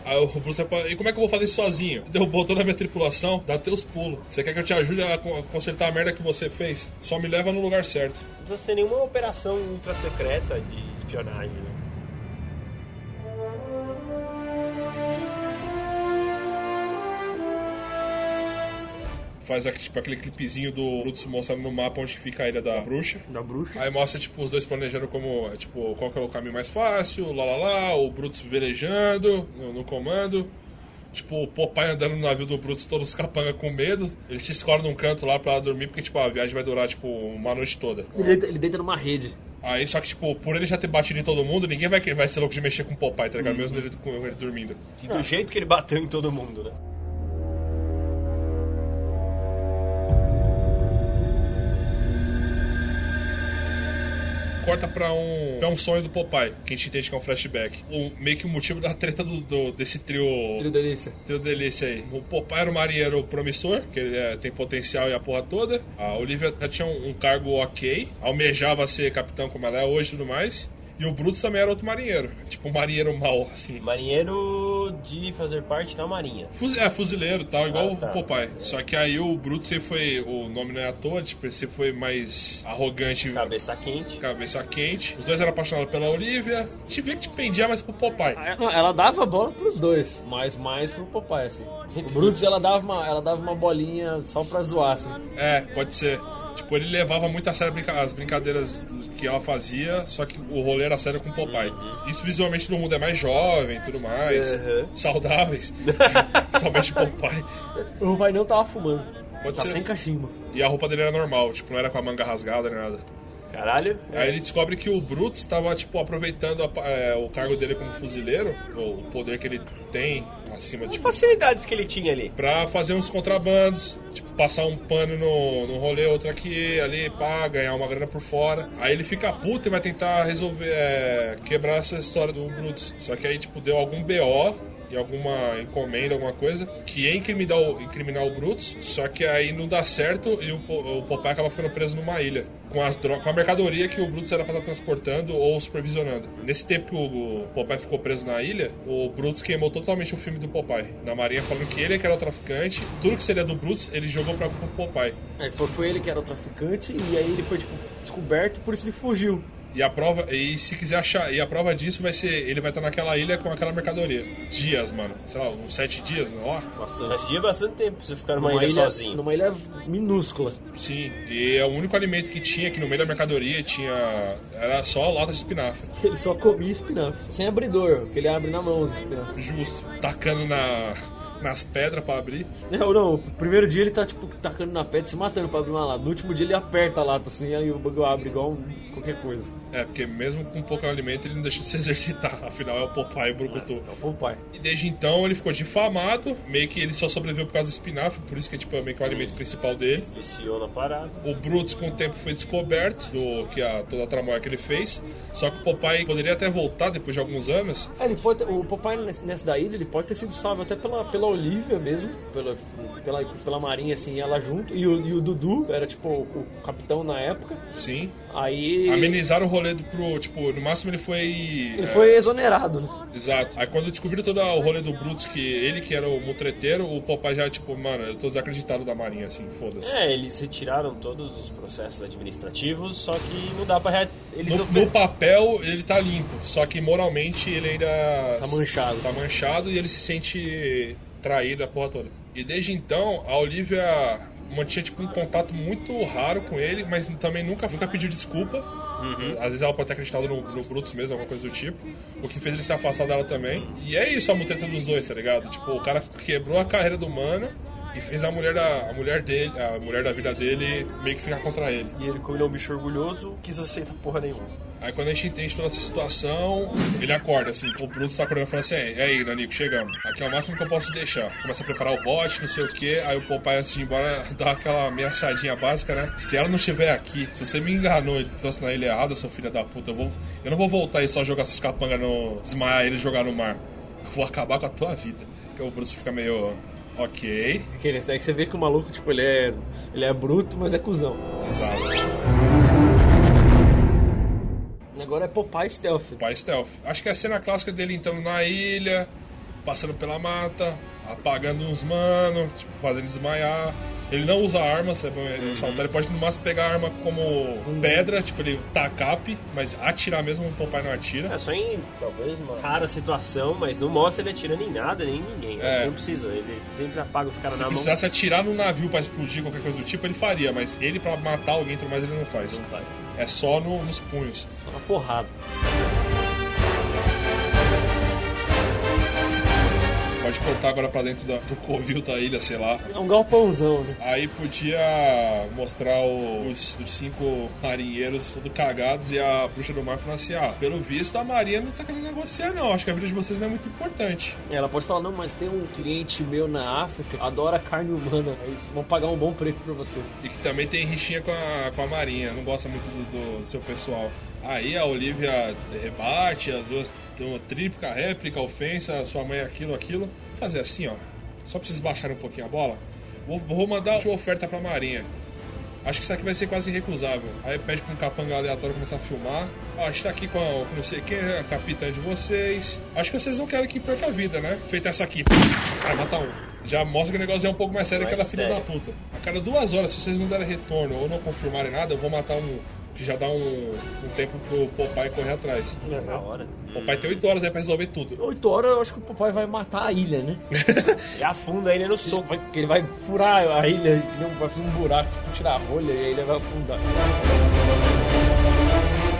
Aí o Bruce fala, e como é que eu vou fazer isso sozinho? Derrubou toda a minha tripulação, dá teus pulos. Você quer que eu te ajude a co- consertar a merda que você fez? Só me leva no lugar certo. Não precisa ser nenhuma operação ultra secreta de espionagem, né? Faz tipo, aquele clipezinho do Brutus mostrando no mapa onde fica a ilha da bruxa. Da bruxa. Aí mostra, tipo, os dois planejando como, é, tipo, qual que é o caminho mais fácil, lá lá lá, o Brutus velejando no, no comando. Tipo, o Popeye andando no navio do Brutus, todos os capangas com medo. Ele se escolhe num canto lá pra dormir, porque, tipo, a viagem vai durar, tipo, uma noite toda. Ele deita, ele deita numa rede. Aí, só que, tipo, por ele já ter batido em todo mundo, ninguém vai, vai ser louco de mexer com o Popeye, tá ligado? Mesmo ele, com ele dormindo. E do jeito que ele bateu em todo mundo, né? Corta pra um, pra um sonho do Popeye, que a gente entende que é um flashback. O, meio que o motivo da treta do, do- desse trio. Trio delícia. Trio delícia aí. O Popeye era um marinheiro promissor, que ele é, tem potencial e a porra toda. A Olivia já tinha um, um cargo ok, almejava ser capitão como ela é hoje e tudo mais. E o Brutus também era outro marinheiro. Tipo, um marinheiro mau, assim. Marinheiro de fazer parte da marinha. Fuzi- É, fuzileiro e tal, igual Ah, tá. o Popeye. Só que aí o Brutus sempre foi. O nome não é à toa, tipo, ele sempre foi mais arrogante. Cabeça quente. cabeça quente. Os dois eram apaixonados pela Olivia. A gente via que te pendia mais pro Popeye. Ah, não, Ela dava bola pros dois, mas mais pro papai, assim. O Brutus, ela dava uma, ela dava uma bolinha só pra zoar, assim. É, pode ser. Tipo, ele levava muito a sério as brincadeiras que ela fazia, só que o rolê era sério com o Popeye. Isso visualmente no mundo é mais jovem e tudo mais, Uhum. saudáveis. [LAUGHS] Somente o Popeye. O pai não tava fumando. Pode Tá ser. sem cachimbo. E a roupa dele era normal, tipo, não era com a manga rasgada nem nada. Caralho. Aí ele descobre que o Brutus estava tipo aproveitando a é, o cargo dele como fuzileiro, ou o poder que ele tem acima de Que facilidades que ele tinha ali. pra fazer uns contrabandos, tipo, passar um pano no, no rolê, outro aqui, ali, pá, ganhar uma grana por fora. Aí ele fica puto e vai tentar resolver, é, quebrar essa história do Brutus. Só que aí, tipo, deu algum BO alguma encomenda, alguma coisa, que ia incriminar o, incriminar o Brutus, só que aí não dá certo e o, o Popeye acaba ficando preso numa ilha, com, as com a mercadoria que o Brutus era pra estar transportando ou supervisionando. Nesse tempo que o, o Popeye ficou preso na ilha, o Brutus queimou totalmente o filme do Popeye, na marinha, falando que ele é que era o traficante, tudo que seria do Brutus, ele jogou pra pro Popeye. Aí foi, foi ele que era o traficante e aí ele foi, tipo, descoberto, por isso ele fugiu. E a prova, e se quiser achar, e a prova disso vai ser, ele vai estar naquela ilha com aquela mercadoria. Dias, mano. Sei lá, uns sete dias, não? Ó, Bastante. Mas dia é bastante tempo pra você ficar numa ilha sozinho. Numa ilha minúscula. Sim, e é o único alimento que tinha, que no meio da mercadoria tinha. Era só lata de espinafre. [LAUGHS] Ele só comia espinafre. Sem abridor, porque ele abre na mão os espinafres. Justo. Tacando na, nas pedras pra abrir. Não, não, o primeiro dia ele tá, tipo, tacando na pedra, se matando pra abrir uma lata. No último dia ele aperta a lata, assim, aí o bagulho abre igual um- qualquer coisa. É, porque mesmo com pouco alimento ele não deixa de se exercitar. Afinal é o Popeye o Brucutu. É o Popeye. E desde então ele ficou difamado. Meio que ele só sobreviveu por causa do espinafre, por isso que é tipo, é meio que o alimento principal dele. Viciou na parada. O Brutus com o tempo foi descoberto do que a, toda a tramóia que ele fez. Só que o Popeye poderia até voltar depois de alguns anos. É, ele pode ter- o Popeye nessa da ilha, ele pode ter sido salvo até pela, pela Olivia mesmo, pela, pela, pela Marinha, assim, ela junto. E o, e o Dudu era, tipo, o, o capitão na época. Sim. Aí. Amenizaram o rolê do pro. Tipo, no máximo ele foi. Ele é, foi exonerado, né? Exato. Aí quando descobriram todo o rolê do Brutus, que ele que era o mutreteiro, o Popeye já, tipo, mano, eu tô desacreditado da Marinha, assim, foda-se. É, eles retiraram todos os processos administrativos, só que não dá pra. Re... Eles No, ofer- no papel ele tá limpo, só que moralmente ele ainda Tá manchado. tá manchado e ele se sente traído a porra toda. E desde então, a Olivia mantinha tipo um contato muito raro com ele, mas também nunca, nunca pediu desculpa. Às vezes ela pode ter acreditado no, no Brutus mesmo, alguma coisa do tipo. O que fez ele se afastar dela também. E é isso a mutreta dos dois, tá ligado? Tipo, o cara quebrou a carreira do mano e fez a mulher da, a mulher dele, a mulher da vida dele meio que ficar contra ele. E ele, como ele é um bicho orgulhoso, quis aceitar porra nenhuma. Aí quando a gente entende toda essa situação, ele acorda assim, o Brutus tá acordando e fala assim, e aí, Nanico, chegamos. Aqui é o máximo que eu posso deixar. Começa a preparar o bote, não sei o que, aí o Popeye antes de ir embora [LAUGHS] dá aquela ameaçadinha básica, né? Se ela não estiver aqui, se você me enganou e trouxe na ilha errada, seu filho da puta, eu, vou, eu não vou voltar e só jogar essas capangas no. desmaiar ele e jogar no mar. Eu vou acabar com a tua vida. Porque o Brutus fica meio. Ok. Aquele, aí você vê que o maluco, tipo, ele é, ele é bruto, mas é cuzão. Exato. Agora é Popeye Stealth. Pai Stealth. Acho que é a cena clássica dele entrando na ilha, passando pela mata, apagando uns mano, tipo, fazendo desmaiar. Ele não usa armas, é bom ressaltar. Ele pode no máximo pegar arma como pedra, tipo, ele tacape, mas atirar mesmo o Popeye não atira. É só em talvez uma rara situação, mas não mostra ele atirando em nada, nem em ninguém. É. Não precisa, ele sempre apaga os caras Se na mão. precisasse atirar no navio pra explodir qualquer coisa do tipo, ele faria, mas ele pra matar alguém tudo mais ele não faz. Não faz. É só no- nos punhos. Só uma porrada. Pode cortar agora pra dentro da- do covil da ilha, sei lá. É um galpãozão, né? Aí podia mostrar os, os cinco marinheiros tudo cagados e a bruxa do mar falando assim: ah, pelo visto a marinha não tá querendo negociar, não. Acho que a vida de vocês não é muito importante. Ela pode falar, não, mas tem um cliente meu na África, adora carne humana, eles vão pagar um bom preço pra vocês. E que também tem rixinha com a, com a marinha, não gosta muito do, do seu pessoal. Aí a Olivia rebate, as duas dão uma tríplica réplica, ofensa, sua mãe aquilo, aquilo. Vou fazer assim, ó. Só pra vocês baixarem um pouquinho a bola. Vou, vou mandar uma oferta pra marinha. Acho que isso aqui vai ser quase irrecusável. Aí pede pra um capanga aleatório começar a filmar. Ó, a gente tá aqui com, a, com não sei quem, a capitã de vocês. Acho que vocês não querem que perca a vida, né? Feita essa aqui. Vai matar um. Já mostra que o negócio é um pouco mais sério que Mais aquela filha da puta. A cada duas horas, se vocês não derem retorno ou não confirmarem nada, eu vou matar um. Que já dá um, um tempo pro Popeye correr atrás. Na hora. O Popeye tem 8 horas aí pra resolver tudo. Oito horas eu acho que o papai vai matar a ilha, né? [LAUGHS] E afunda ele no Ele soco. porque ele vai furar a ilha, vai fazer um buraco, tipo, tirar a rolha e a ilha vai afundar.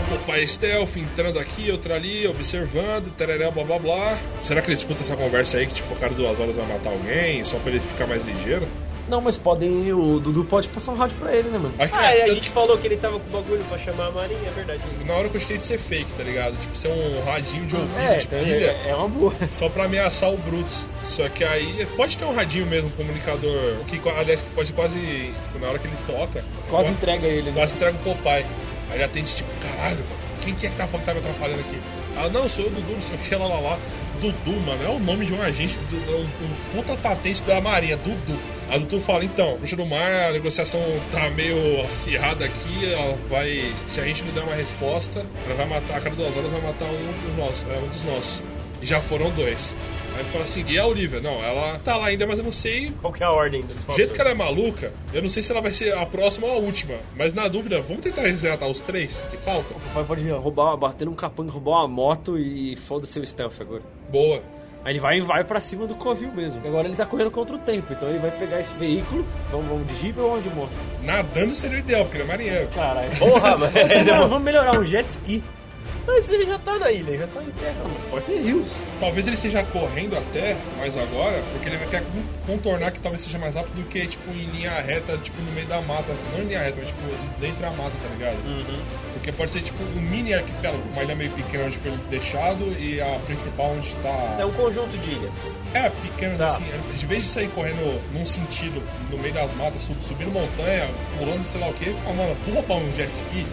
Popeye stealth entrando aqui, outra ali, observando, tereré, blá blá blá. Será que ele escuta essa conversa aí que, tipo, a cada duas horas vai matar alguém só pra ele ficar mais ligeiro? Não, mas podem. O Dudu pode passar um rádio pra ele, né, mano? Que Ah, é- e a gente falou que ele tava com o bagulho pra chamar a marinha, é verdade. Na hora eu gostei de ser fake, tá ligado? Tipo, ser um radinho de ouvido É, de então, pilha. é, é uma boa. Só pra ameaçar o Brutus. Só que aí pode ter um radinho mesmo, um comunicador. Que aliás que pode quase. Na hora que ele toca. Quase quase, entrega ele, né? quase entrega o Popeye. Aí ele atende tipo, caralho, quem que é que tá falando que tá me atrapalhando aqui? Ah não, sou eu Dudu, não sei o que, lá lá lá. Dudu, mano, é o nome de um agente, do, um, um puta patente da Marinha, Dudu. A Dudu fala, então, Bruxa do Mar, a negociação tá meio acirrada aqui, ela vai. Se a gente não der uma resposta, ela vai matar, a cada duas horas vai matar um dos nossos, é, um dos nossos. E já foram dois. Aí fala assim, e a Olivia? Não, ela tá lá ainda, mas eu não sei Qual que é a ordem dos do jeito que ela é maluca, eu não sei se ela vai ser a próxima ou a última. Mas na dúvida, vamos tentar resgatar os três que faltam? O papai pode roubar, bater num capanga, roubar uma moto e foda-se o stealth agora. Boa. Aí ele vai vai pra cima do covil mesmo. Agora ele tá correndo contra o tempo, então ele vai pegar esse veículo. Vamos, vamos de jeep ou vamos de moto? Nadando seria o ideal, porque ele é marinheiro. Caralho. Porra, mano. Não, vamos melhorar um jet ski. Mas ele já tá na ilha, ele já tá em terra. mas- Pode ter rios. Talvez ele esteja correndo até, mas agora, porque ele vai querer contornar que talvez seja mais rápido do que, tipo, em linha reta, tipo, no meio da mata. Não em linha reta, mas, tipo, dentro da mata, tá ligado? Porque pode ser, tipo, um mini arquipélago, uma ilha meio pequena onde foi deixado e a principal onde tá... É um conjunto de ilhas. É, pequenas Tá. assim, de vez de sair correndo num sentido, no meio das matas, sub- subindo montanha, pulando sei lá o que, ah, mano, pula pra um jet ski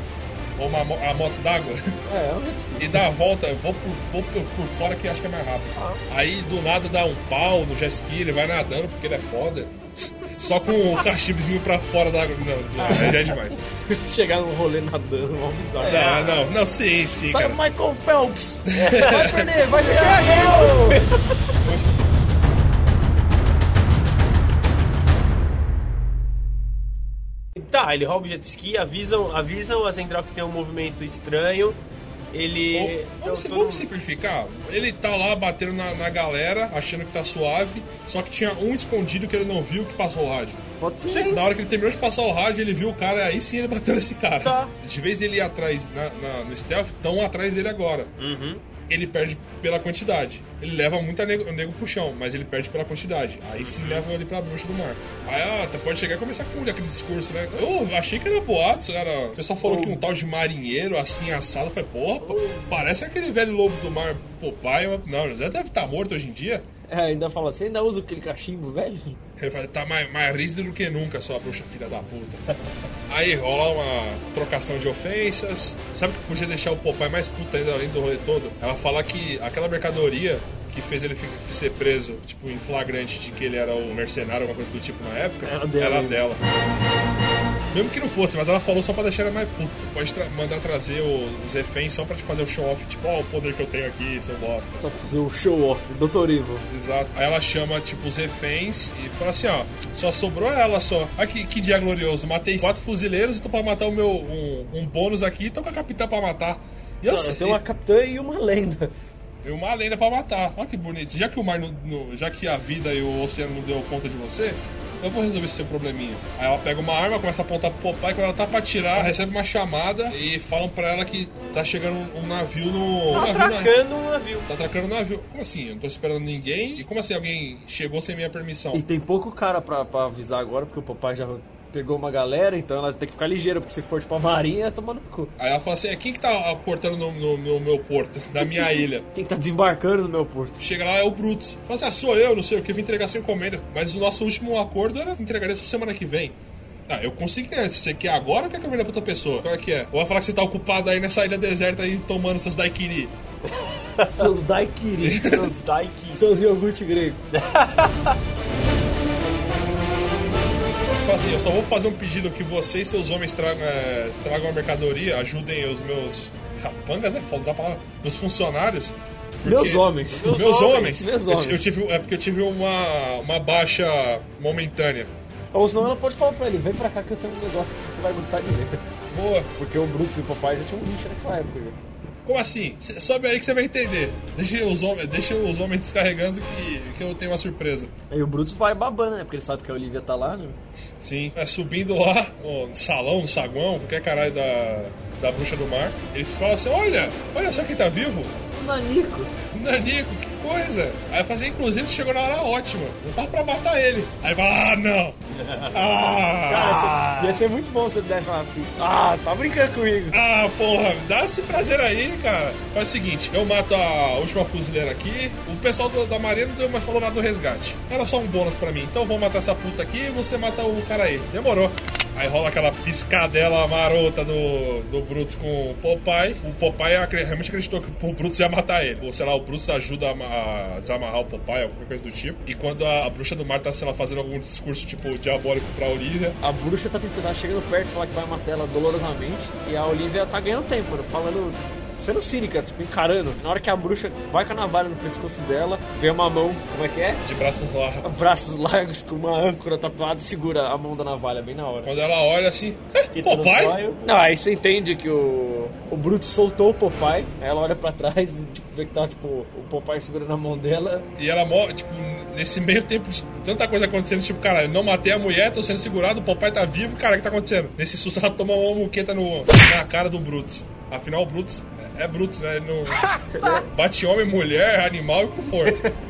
ou uma a moto d'água É, é um e dá a volta, eu vou por, vou por, por fora que acho que é mais rápido. Aí do nada dá um pau no jet ski, ele vai nadando porque ele é foda. Só com o cachimbozinho pra fora da água. Não, já é demais. [LAUGHS] Chegar num rolê nadando, uma bizarro. Não, não, não, sim, sim, Sai o cara. Michael Phelps! [LAUGHS] Vai perder, vai ganhar! Ele rouba o jet ski, avisam, avisam a central que tem um movimento estranho. Ele. Vamos, então, sim- vamos simplificar. Ele tá lá batendo na, na galera, achando que tá suave, só que tinha um escondido que ele não viu que passou o rádio. Pode ser. Na hora que ele terminou de passar o rádio, ele viu o cara, aí sim ele [LAUGHS] bateu nesse cara. Tá. De vez ele ir atrás na- na- no stealth, estão atrás dele agora. Uhum. Ele perde pela quantidade. Ele leva muita nego, nego pro chão, mas ele perde pela quantidade. Aí sim leva ele pra bruxa do mar. Aí, ah, tá, pode chegar e começar com aquele discurso, né? Eu achei que era boatos, era. O pessoal falou que um tal de marinheiro, assim, assado. Eu falei, porra, pô, parece aquele velho lobo do mar Popeye. mas Não, já deve estar morto hoje em dia. É, ainda fala, você ainda usa aquele cachimbo, velho? Ele fala, tá mais, mais rígido do que nunca, sua bruxa filha da puta. [LAUGHS] Aí rola uma trocação de ofensas. Sabe o que podia deixar o Popeye mais puta ainda além do rolê todo? Ela fala que aquela mercadoria que fez ele ser preso, tipo, em flagrante de que ele era um mercenário, alguma coisa do tipo na época, Era dela era dela. Mesmo que não fosse, mas ela falou só pra deixar ela mais puta. Pode tra- mandar trazer os reféns só pra te fazer o show off, tipo, ó, o poder que eu tenho aqui, seu bosta. Só pra fazer o show off, Dr. Evil. Exato. Aí ela chama, tipo, os reféns e fala assim, ó, só sobrou ela só. Olha que, que dia glorioso. Matei quatro fuzileiros e tô pra matar o meu um, um bônus aqui, tô com a capitã pra matar. E eu sei. tem uma capitã e uma lenda. E uma lenda pra matar. Olha que bonito. Já que o mar não- já que a vida e o oceano não deu conta de você, eu vou resolver esse seu probleminha. Aí ela pega uma arma, começa a apontar pro Popeye, quando ela tá pra tirar, ela recebe uma chamada e falam pra ela que tá chegando um navio no. um Tá navio na- atracando um navio. Tá atracando o navio. Como assim? Eu não tô esperando ninguém. E como assim alguém chegou sem minha permissão? E tem pouco cara pra, pra avisar agora, porque o papai já pegou uma galera, então ela tem que ficar ligeira, porque se for tipo a marinha, é tomando no cu. Aí ela fala assim: é quem que tá aportando no, no- no meu porto, [LAUGHS] na minha ilha? Quem que tá desembarcando no meu porto? Chega lá, é o Brutus. Fala assim: ah, sou eu, não sei o que, vim entregar sua encomenda. Mas o nosso último acordo era entregar essa semana que vem. Ah, eu consegui antes. Você quer agora ou quer que eu venda pra outra pessoa? Qual é que é? Ou vai falar que você tá ocupado aí nessa ilha deserta aí tomando seus daiquiri? [LAUGHS] Seus daiquiris, Seus daiki. seus iogurte grego. [LAUGHS] Fala assim, eu só vou fazer um pedido que você e seus homens tragam, é, tragam a mercadoria, ajudem os meus. Capangas é foda usar a palavra. Meus funcionários. Meus homens. Meus, Meus homens. homens. Meus Eu- homens. Eu, tive, é porque eu tive uma, uma baixa momentânea. Ou senão ela pode falar pra ele, vem pra cá que eu tenho um negócio que você vai gostar de ver. Boa. Porque o Brutus e o papai já tinham um lixo naquela época já. Como assim? Cê- sobe aí que você vai entender. Deixa os homens, deixa os homens descarregando que, que eu tenho uma surpresa. Aí o Brutus vai babando, né? Porque ele sabe que a Olivia tá lá, né? Sim. É subindo lá, no salão, no saguão, qualquer caralho da, da bruxa do mar. Ele fala assim: olha, olha só quem tá vivo. Nanico. Nanico, que coisa! Aí eu falei, inclusive, chegou na hora ótima. Não tava pra matar ele. Aí fala, ah, não! [LAUGHS] Cara, Ah! ia ser- ia ser muito bom se ele desse assim, ah, tá brincando comigo. Ah, porra, dá esse prazer aí, cara. Faz o seguinte, eu mato a última fuzileira aqui, o pessoal do- da marinha não deu mais falou nada do resgate. Era só um bônus pra mim, então eu vou matar essa puta aqui e você mata o cara aí. Demorou. Aí rola aquela piscadela marota do, do Brutus com o Popeye. O Popeye realmente acreditou que o Brutus ia matar ele. Ou sei lá, o Brutus ajuda a, a desamarrar o Popeye, alguma coisa do tipo. E quando a, a bruxa do mar tá, sei lá, fazendo algum discurso tipo diabólico pra Olivia, A bruxa tá tentando, tá chegando perto, falar que vai matar ela dolorosamente. E a Olivia tá ganhando tempo, falando, sendo cínica, tipo, encarando. Na hora que a bruxa vai com a navalha no pescoço dela, vê uma mão, como é que é? de braços largos. Braços largos com uma âncora tatuada e segura a mão da navalha bem na hora. Quando ela olha assim, "É, Popeye? Não, aí você entende que o, o Bruto soltou o Popeye, aí ela olha pra trás e tipo, vê que tá tipo, o Popeye segurando a mão dela. E ela morre, tipo, nesse meio tempo, tanta coisa acontecendo, tipo, cara, eu não matei a mulher, tô sendo segurado, o papai tá vivo, cara, o que tá acontecendo? Nesse susto ela toma uma muqueta no, na cara do Brutus. Afinal, o Brutus é Brutus, né? Ele não [LAUGHS] bate homem, mulher, animal e o que for.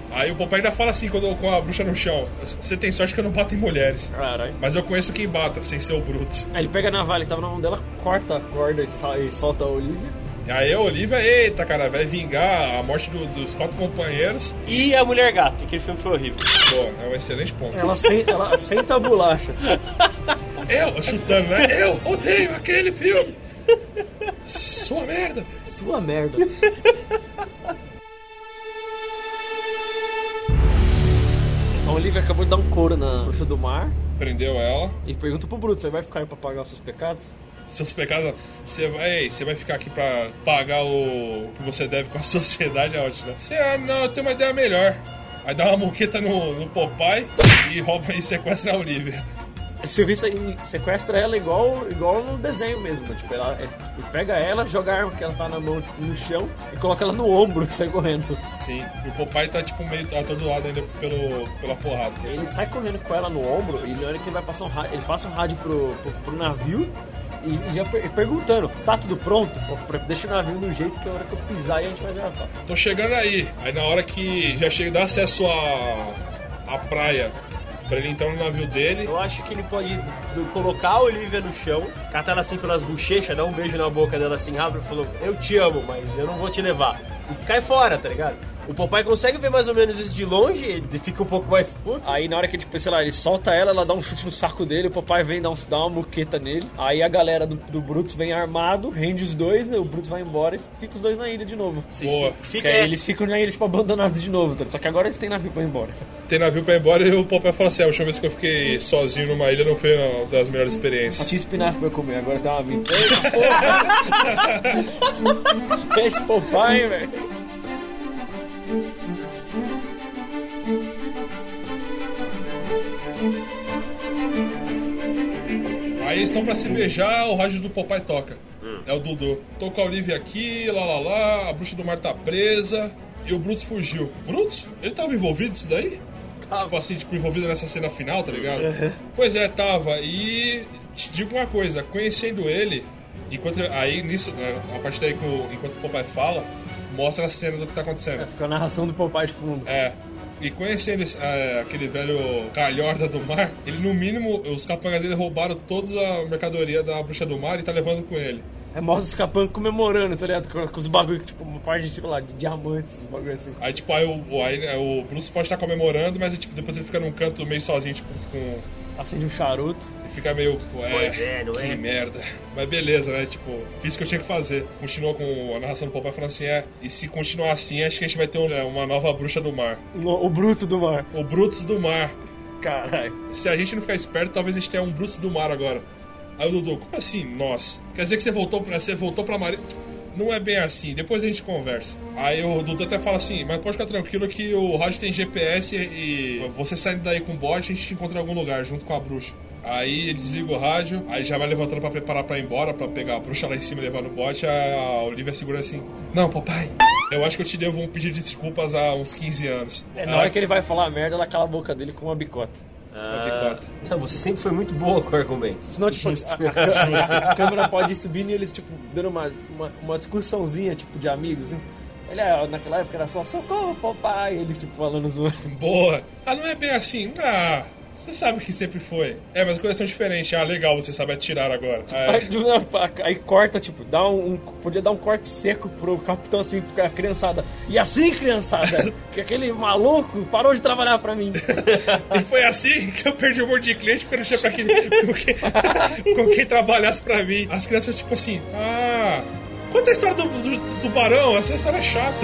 Aí o papai ainda fala assim, quando, com a bruxa no chão, você tem sorte que eu não bato em mulheres. Caralho. Mas eu conheço quem bata, sem ser o Brutus. Aí ele pega a navalha que tava na mão dela, corta a corda e, e solta a Olivia. E aí a Olivia, eita, cara, vai vingar a morte do- dos quatro companheiros. E a Mulher Gato, aquele filme foi horrível. Pô, é um excelente ponto. Ela, sen- ela senta a bolacha. [LAUGHS] Eu, chutando, né? Eu odeio aquele filme. Sua merda. Sua merda. Então [LAUGHS] a Olivia acabou de dar um couro na bruxa do mar Prendeu ela. e pergunta pro Bruto, você vai ficar aí pra pagar os seus pecados? Seus pecados, você vai, você vai ficar aqui pra pagar o que você deve com a [LAUGHS] sociedade, é ótimo, né? Você, ah, não, eu tenho uma ideia melhor. Aí dá uma muqueta no, no Popeye e rouba e sequestra a Olivia. Aí, sequestra ela igual, igual no desenho mesmo. Tipo, ela, é, tipo, pega ela, joga a arma que ela tá na mão tipo, no chão e coloca ela no ombro e sai correndo. Sim. E o Popeye tá, tipo, meio atordoado ainda pelo, pela porrada. Ele sai correndo com ela no ombro e na hora que ele vai passar um rádio, ele passa um rádio pro, pro, pro navio E, e já per- perguntando, tá tudo pronto? Deixa o navio no jeito que a hora que eu pisar aí a gente vai zarpar. Tô chegando aí. Aí na hora que já chega, dá acesso à, à praia pra ele entrar no navio dele. Eu acho que ele pode colocar a Olivia no chão, catar ela assim pelas bochechas, dar um beijo na boca dela assim rápido e falou: Eu te amo, mas eu não vou te levar. E cai fora, tá ligado? O papai consegue ver mais ou menos isso de longe, ele fica um pouco mais puto. Aí na hora que, tipo, sei lá, ele solta ela, ela dá um chute no saco dele, o papai vem dar, um, dá uma muqueta nele. Aí a galera do, do Brutus vem armado, rende os dois, né, o Brutus vai embora e fica os dois na ilha de novo. Boa. Fica, aí eles ficam na ilha, tipo, abandonados de novo, tá? Só que agora eles têm navio pra ir embora. Tem navio pra ir embora e o Popeye fala assim: "Ah, a última vez que eu fiquei sozinho numa ilha não foi uma das melhores experiências. tinha espinafre pra comer, agora tem uma vida. Eita, porra! Esse papai, velho. Aí eles estão pra se beijar, o rádio do Popeye toca. É o Dudu. Tô com a Olivia aqui, lá lá lá, a bruxa do mar tá presa e o Brutus fugiu. Brutus? Ele tava envolvido nisso daí? Tipo assim, tipo, envolvido nessa cena final, tá ligado? Pois é, tava. E te digo uma coisa, conhecendo ele, enquanto aí nisso, né, a partir daí que o, enquanto o Popeye fala, mostra a cena do que tá acontecendo. Fica a narração do papai de fundo. É. E conhecendo é, aquele velho calhorda do mar, ele no mínimo, os capangas dele roubaram toda a mercadoria da bruxa do mar e tá levando com ele. É mostra os capangas comemorando, tá ligado? Com, com os bagulho, tipo, uma parte, tipo lá, de diamantes, os bagulho assim. Aí, tipo, aí o, o- aí, é, o Bruce pode estar comemorando, mas tipo, depois ele fica num canto meio sozinho, tipo, com. Acende um charuto. E fica meio. Ué, Pois é, não que é? merda. Mas beleza, né? Tipo, fiz o que eu tinha que fazer. Continua com a narração do Popeye falando assim: é, e se continuar assim, acho que a gente vai ter um- é, uma nova bruxa do mar. O, o bruto do mar. O Brutus do mar. Caralho. Se a gente não ficar esperto, talvez a gente tenha um Bruce do mar agora. Aí o Dudu, como assim, nós? Quer dizer que você voltou pra, você voltou pra Maria. Não é bem assim, depois a gente conversa. Aí o Dudu até fala assim, mas pode ficar tranquilo que o rádio tem GPS e você saindo daí com o bot, a gente te encontra em algum lugar, junto com a bruxa. Aí ele desliga o rádio, aí já vai levantando pra preparar pra ir embora, pra pegar a bruxa lá em cima e levar no bote. A Olivia segura assim: Não, papai, eu acho que eu te devo um pedido de desculpas há uns 15 anos. É, na hora que ele vai falar merda, ela cala a boca dele com uma bicota. Ah, não, você sempre foi muito boa com argumentos. Senão, tipo, a, a- a câmera pode ir subindo e eles, tipo, dando uma, uma, uma discussãozinha, tipo, de amigos, assim. Ele, ah, naquela época era só socorro, papai. Ele, tipo, falando zoando. Boa. Ah, não é bem assim. Ah, você sabe que sempre foi. É, mas coisas são diferentes. Ah, legal, você sabe atirar agora. [LAUGHS] Aí, É, não, aí corta, tipo, dá um, um- Podia dar um corte seco pro capitão assim, ficar criançada. E assim, criançada, [LAUGHS] que aquele maluco parou de trabalhar pra mim. [LAUGHS] e foi assim que eu perdi um monte de cliente porque eu não tinha pra quem, com, quem, com quem trabalhasse pra mim. As crianças, tipo assim, ah. Conta a história do, do, do barão, essa história é chata.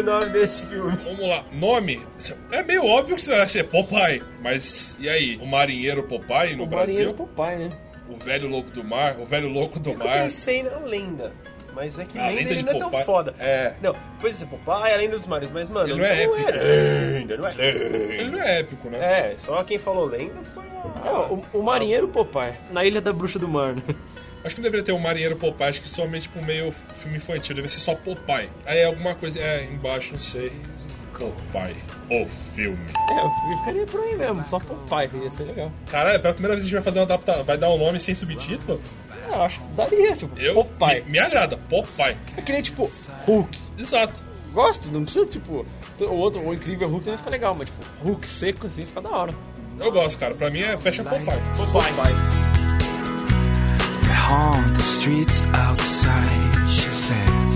O nome desse filme. Vamos lá, nome. É meio óbvio que vai ser Popeye, mas e aí? O marinheiro Popeye no o Brasil? marinheiro papai, né? O velho louco do mar? O velho louco do Eu mar? pensei na lenda. Mas é que A lenda, lenda ele de não é tão Popeye. foda. É. Não, pois é, Popeye é a lenda dos mares, mas, mano, Ele não é épico. lenda, não é lenda. Ele não é épico, né? É, só quem falou lenda foi a... É, o, o marinheiro Popeye, na Ilha da Bruxa do Mar, né? Acho que não deveria ter o Marinheiro Popeye, acho que somente tipo meio filme infantil, deve ser só Popeye. Aí alguma coisa, é, embaixo, não sei. Popeye, o filme. É, eu ficaria por aí mesmo, só Popeye, ia ser legal. Caralho, pela primeira vez a gente vai fazer uma adaptação, vai dar um nome sem subtítulo? É, eu acho que daria, tipo, Eu, Popeye. Me, me agrada, Popeye. É que nem, tipo, Hulk. Exato. Gosto, não precisa, tipo, o outro, o incrível Hulk não fica legal, mas, tipo, Hulk seco assim fica da hora. Eu gosto, cara. Pra mim é fecha Popeye. Popeye. I haunt the streets outside, she says.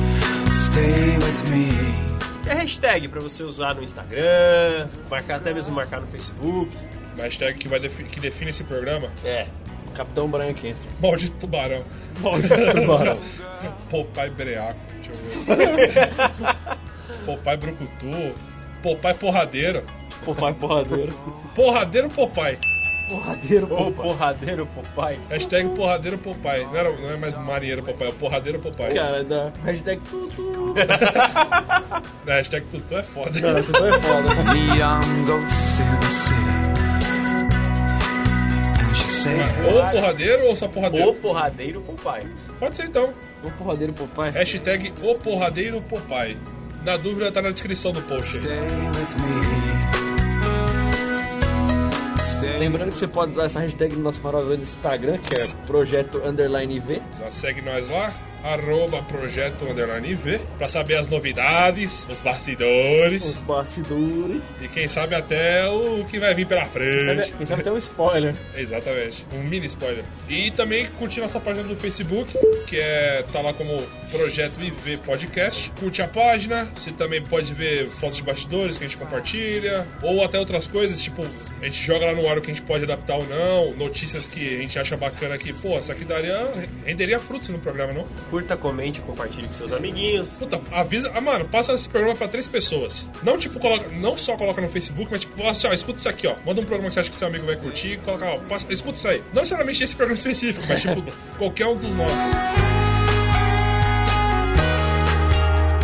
Stay with me. E qualquer hashtag pra você usar no Instagram, marcar até mesmo marcar no Facebook. Uma hashtag que, vai defi- que define esse programa. É. Capitão Brian Kingston. Maldito tubarão. [LAUGHS] Tubarão. Popai Breaco. Deixa eu ver. Popai Brucutu. Popai Porradeiro. Popai porradeiro. Porradeiro Popai. Porradeiro, Ô, Popai. porradeiro, papai. Hashtag Porradeiro Popai. Não, era, não é mais marinheiro Popai, é o Porradeiro Popai. Cara, da hashtag tutu. [LAUGHS] A hashtag Tutu é foda. Cara, tutu é foda. Neon ghosts in the city. Ou porradeiro ou só porradeiro? O porradeiro, papai. Pode ser então. O porradeiro Popai. Hashtag O Porradeiro Popai. Na dúvida tá na descrição do post aí. Stay with me. Lembrando que você pode usar essa hashtag no nosso maravilhoso Instagram, que é projeto underline V. Já segue nós lá, arroba projeto underline IV, pra saber as novidades, os Os bastidores bastidores. e quem sabe até o que vai vir pela Quem frente. sabe, quem sabe até um spoiler. [LAUGHS] Exatamente, um mini spoiler. E também curtir nossa página do Facebook, que é tá lá como Projeto IV Podcast. Curte a página, você também pode ver fotos de bastidores que a gente compartilha, ou até outras coisas, tipo, a gente joga lá no ar o que a gente pode adaptar ou não, notícias que a gente acha bacana que, pô, essa aqui daria, renderia frutos no programa, não? Curta, comente, compartilhe com seus amiguinhos. Puta, avisa. Ah, mano, passa esse programa pra três pessoas. Não, tipo, coloca, não só coloca no Facebook, mas tipo, assim, ó, escuta isso aqui, ó. Manda um programa que você acha que seu amigo vai curtir, coloca, ó, passa, escuta isso aí. Não necessariamente esse programa [LAUGHS] específico, mas tipo, [LAUGHS] qualquer um dos nossos.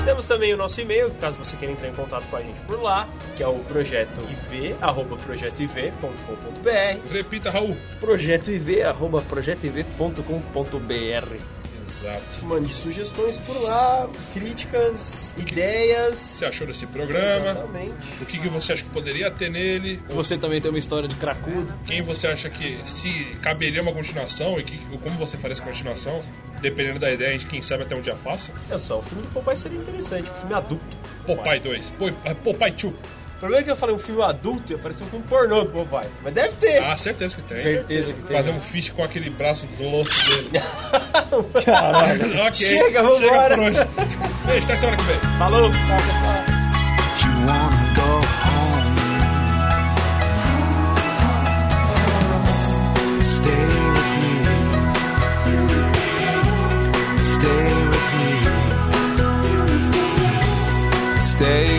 Temos também o nosso e-mail, caso você queira entrar em contato com a gente por lá, que é o projeto iv, arroba projetoiv.com.br. Repita, Raul. Projeto IV, arroba projetoiv.com.br. Exato. Mande sugestões por lá, críticas, ideias. O que você achou desse programa? Exatamente. O que, que você acha que poderia ter nele? Você também tem uma história de cracudo. Quem você acha que se caberia uma continuação e que, como você faria essa continuação? Dependendo da ideia, a gente, quem sabe até um dia faça. É só, o filme do Popeye seria interessante, um filme adulto. Popeye 2. Po- ah, Popeye 2. O problema é que eu falei um filme adulto e apareceu um filme pornô do Popeye. Mas deve ter. Ah, certeza que tem. Certeza que tem. Fazer um fish com aquele braço grosso dele. [LAUGHS] Caralho. ok. Chega, vambora. Chega por hoje. Beijo, até semana que vem. Falou! you wanna go home. Stay with me. Stay with me. Stay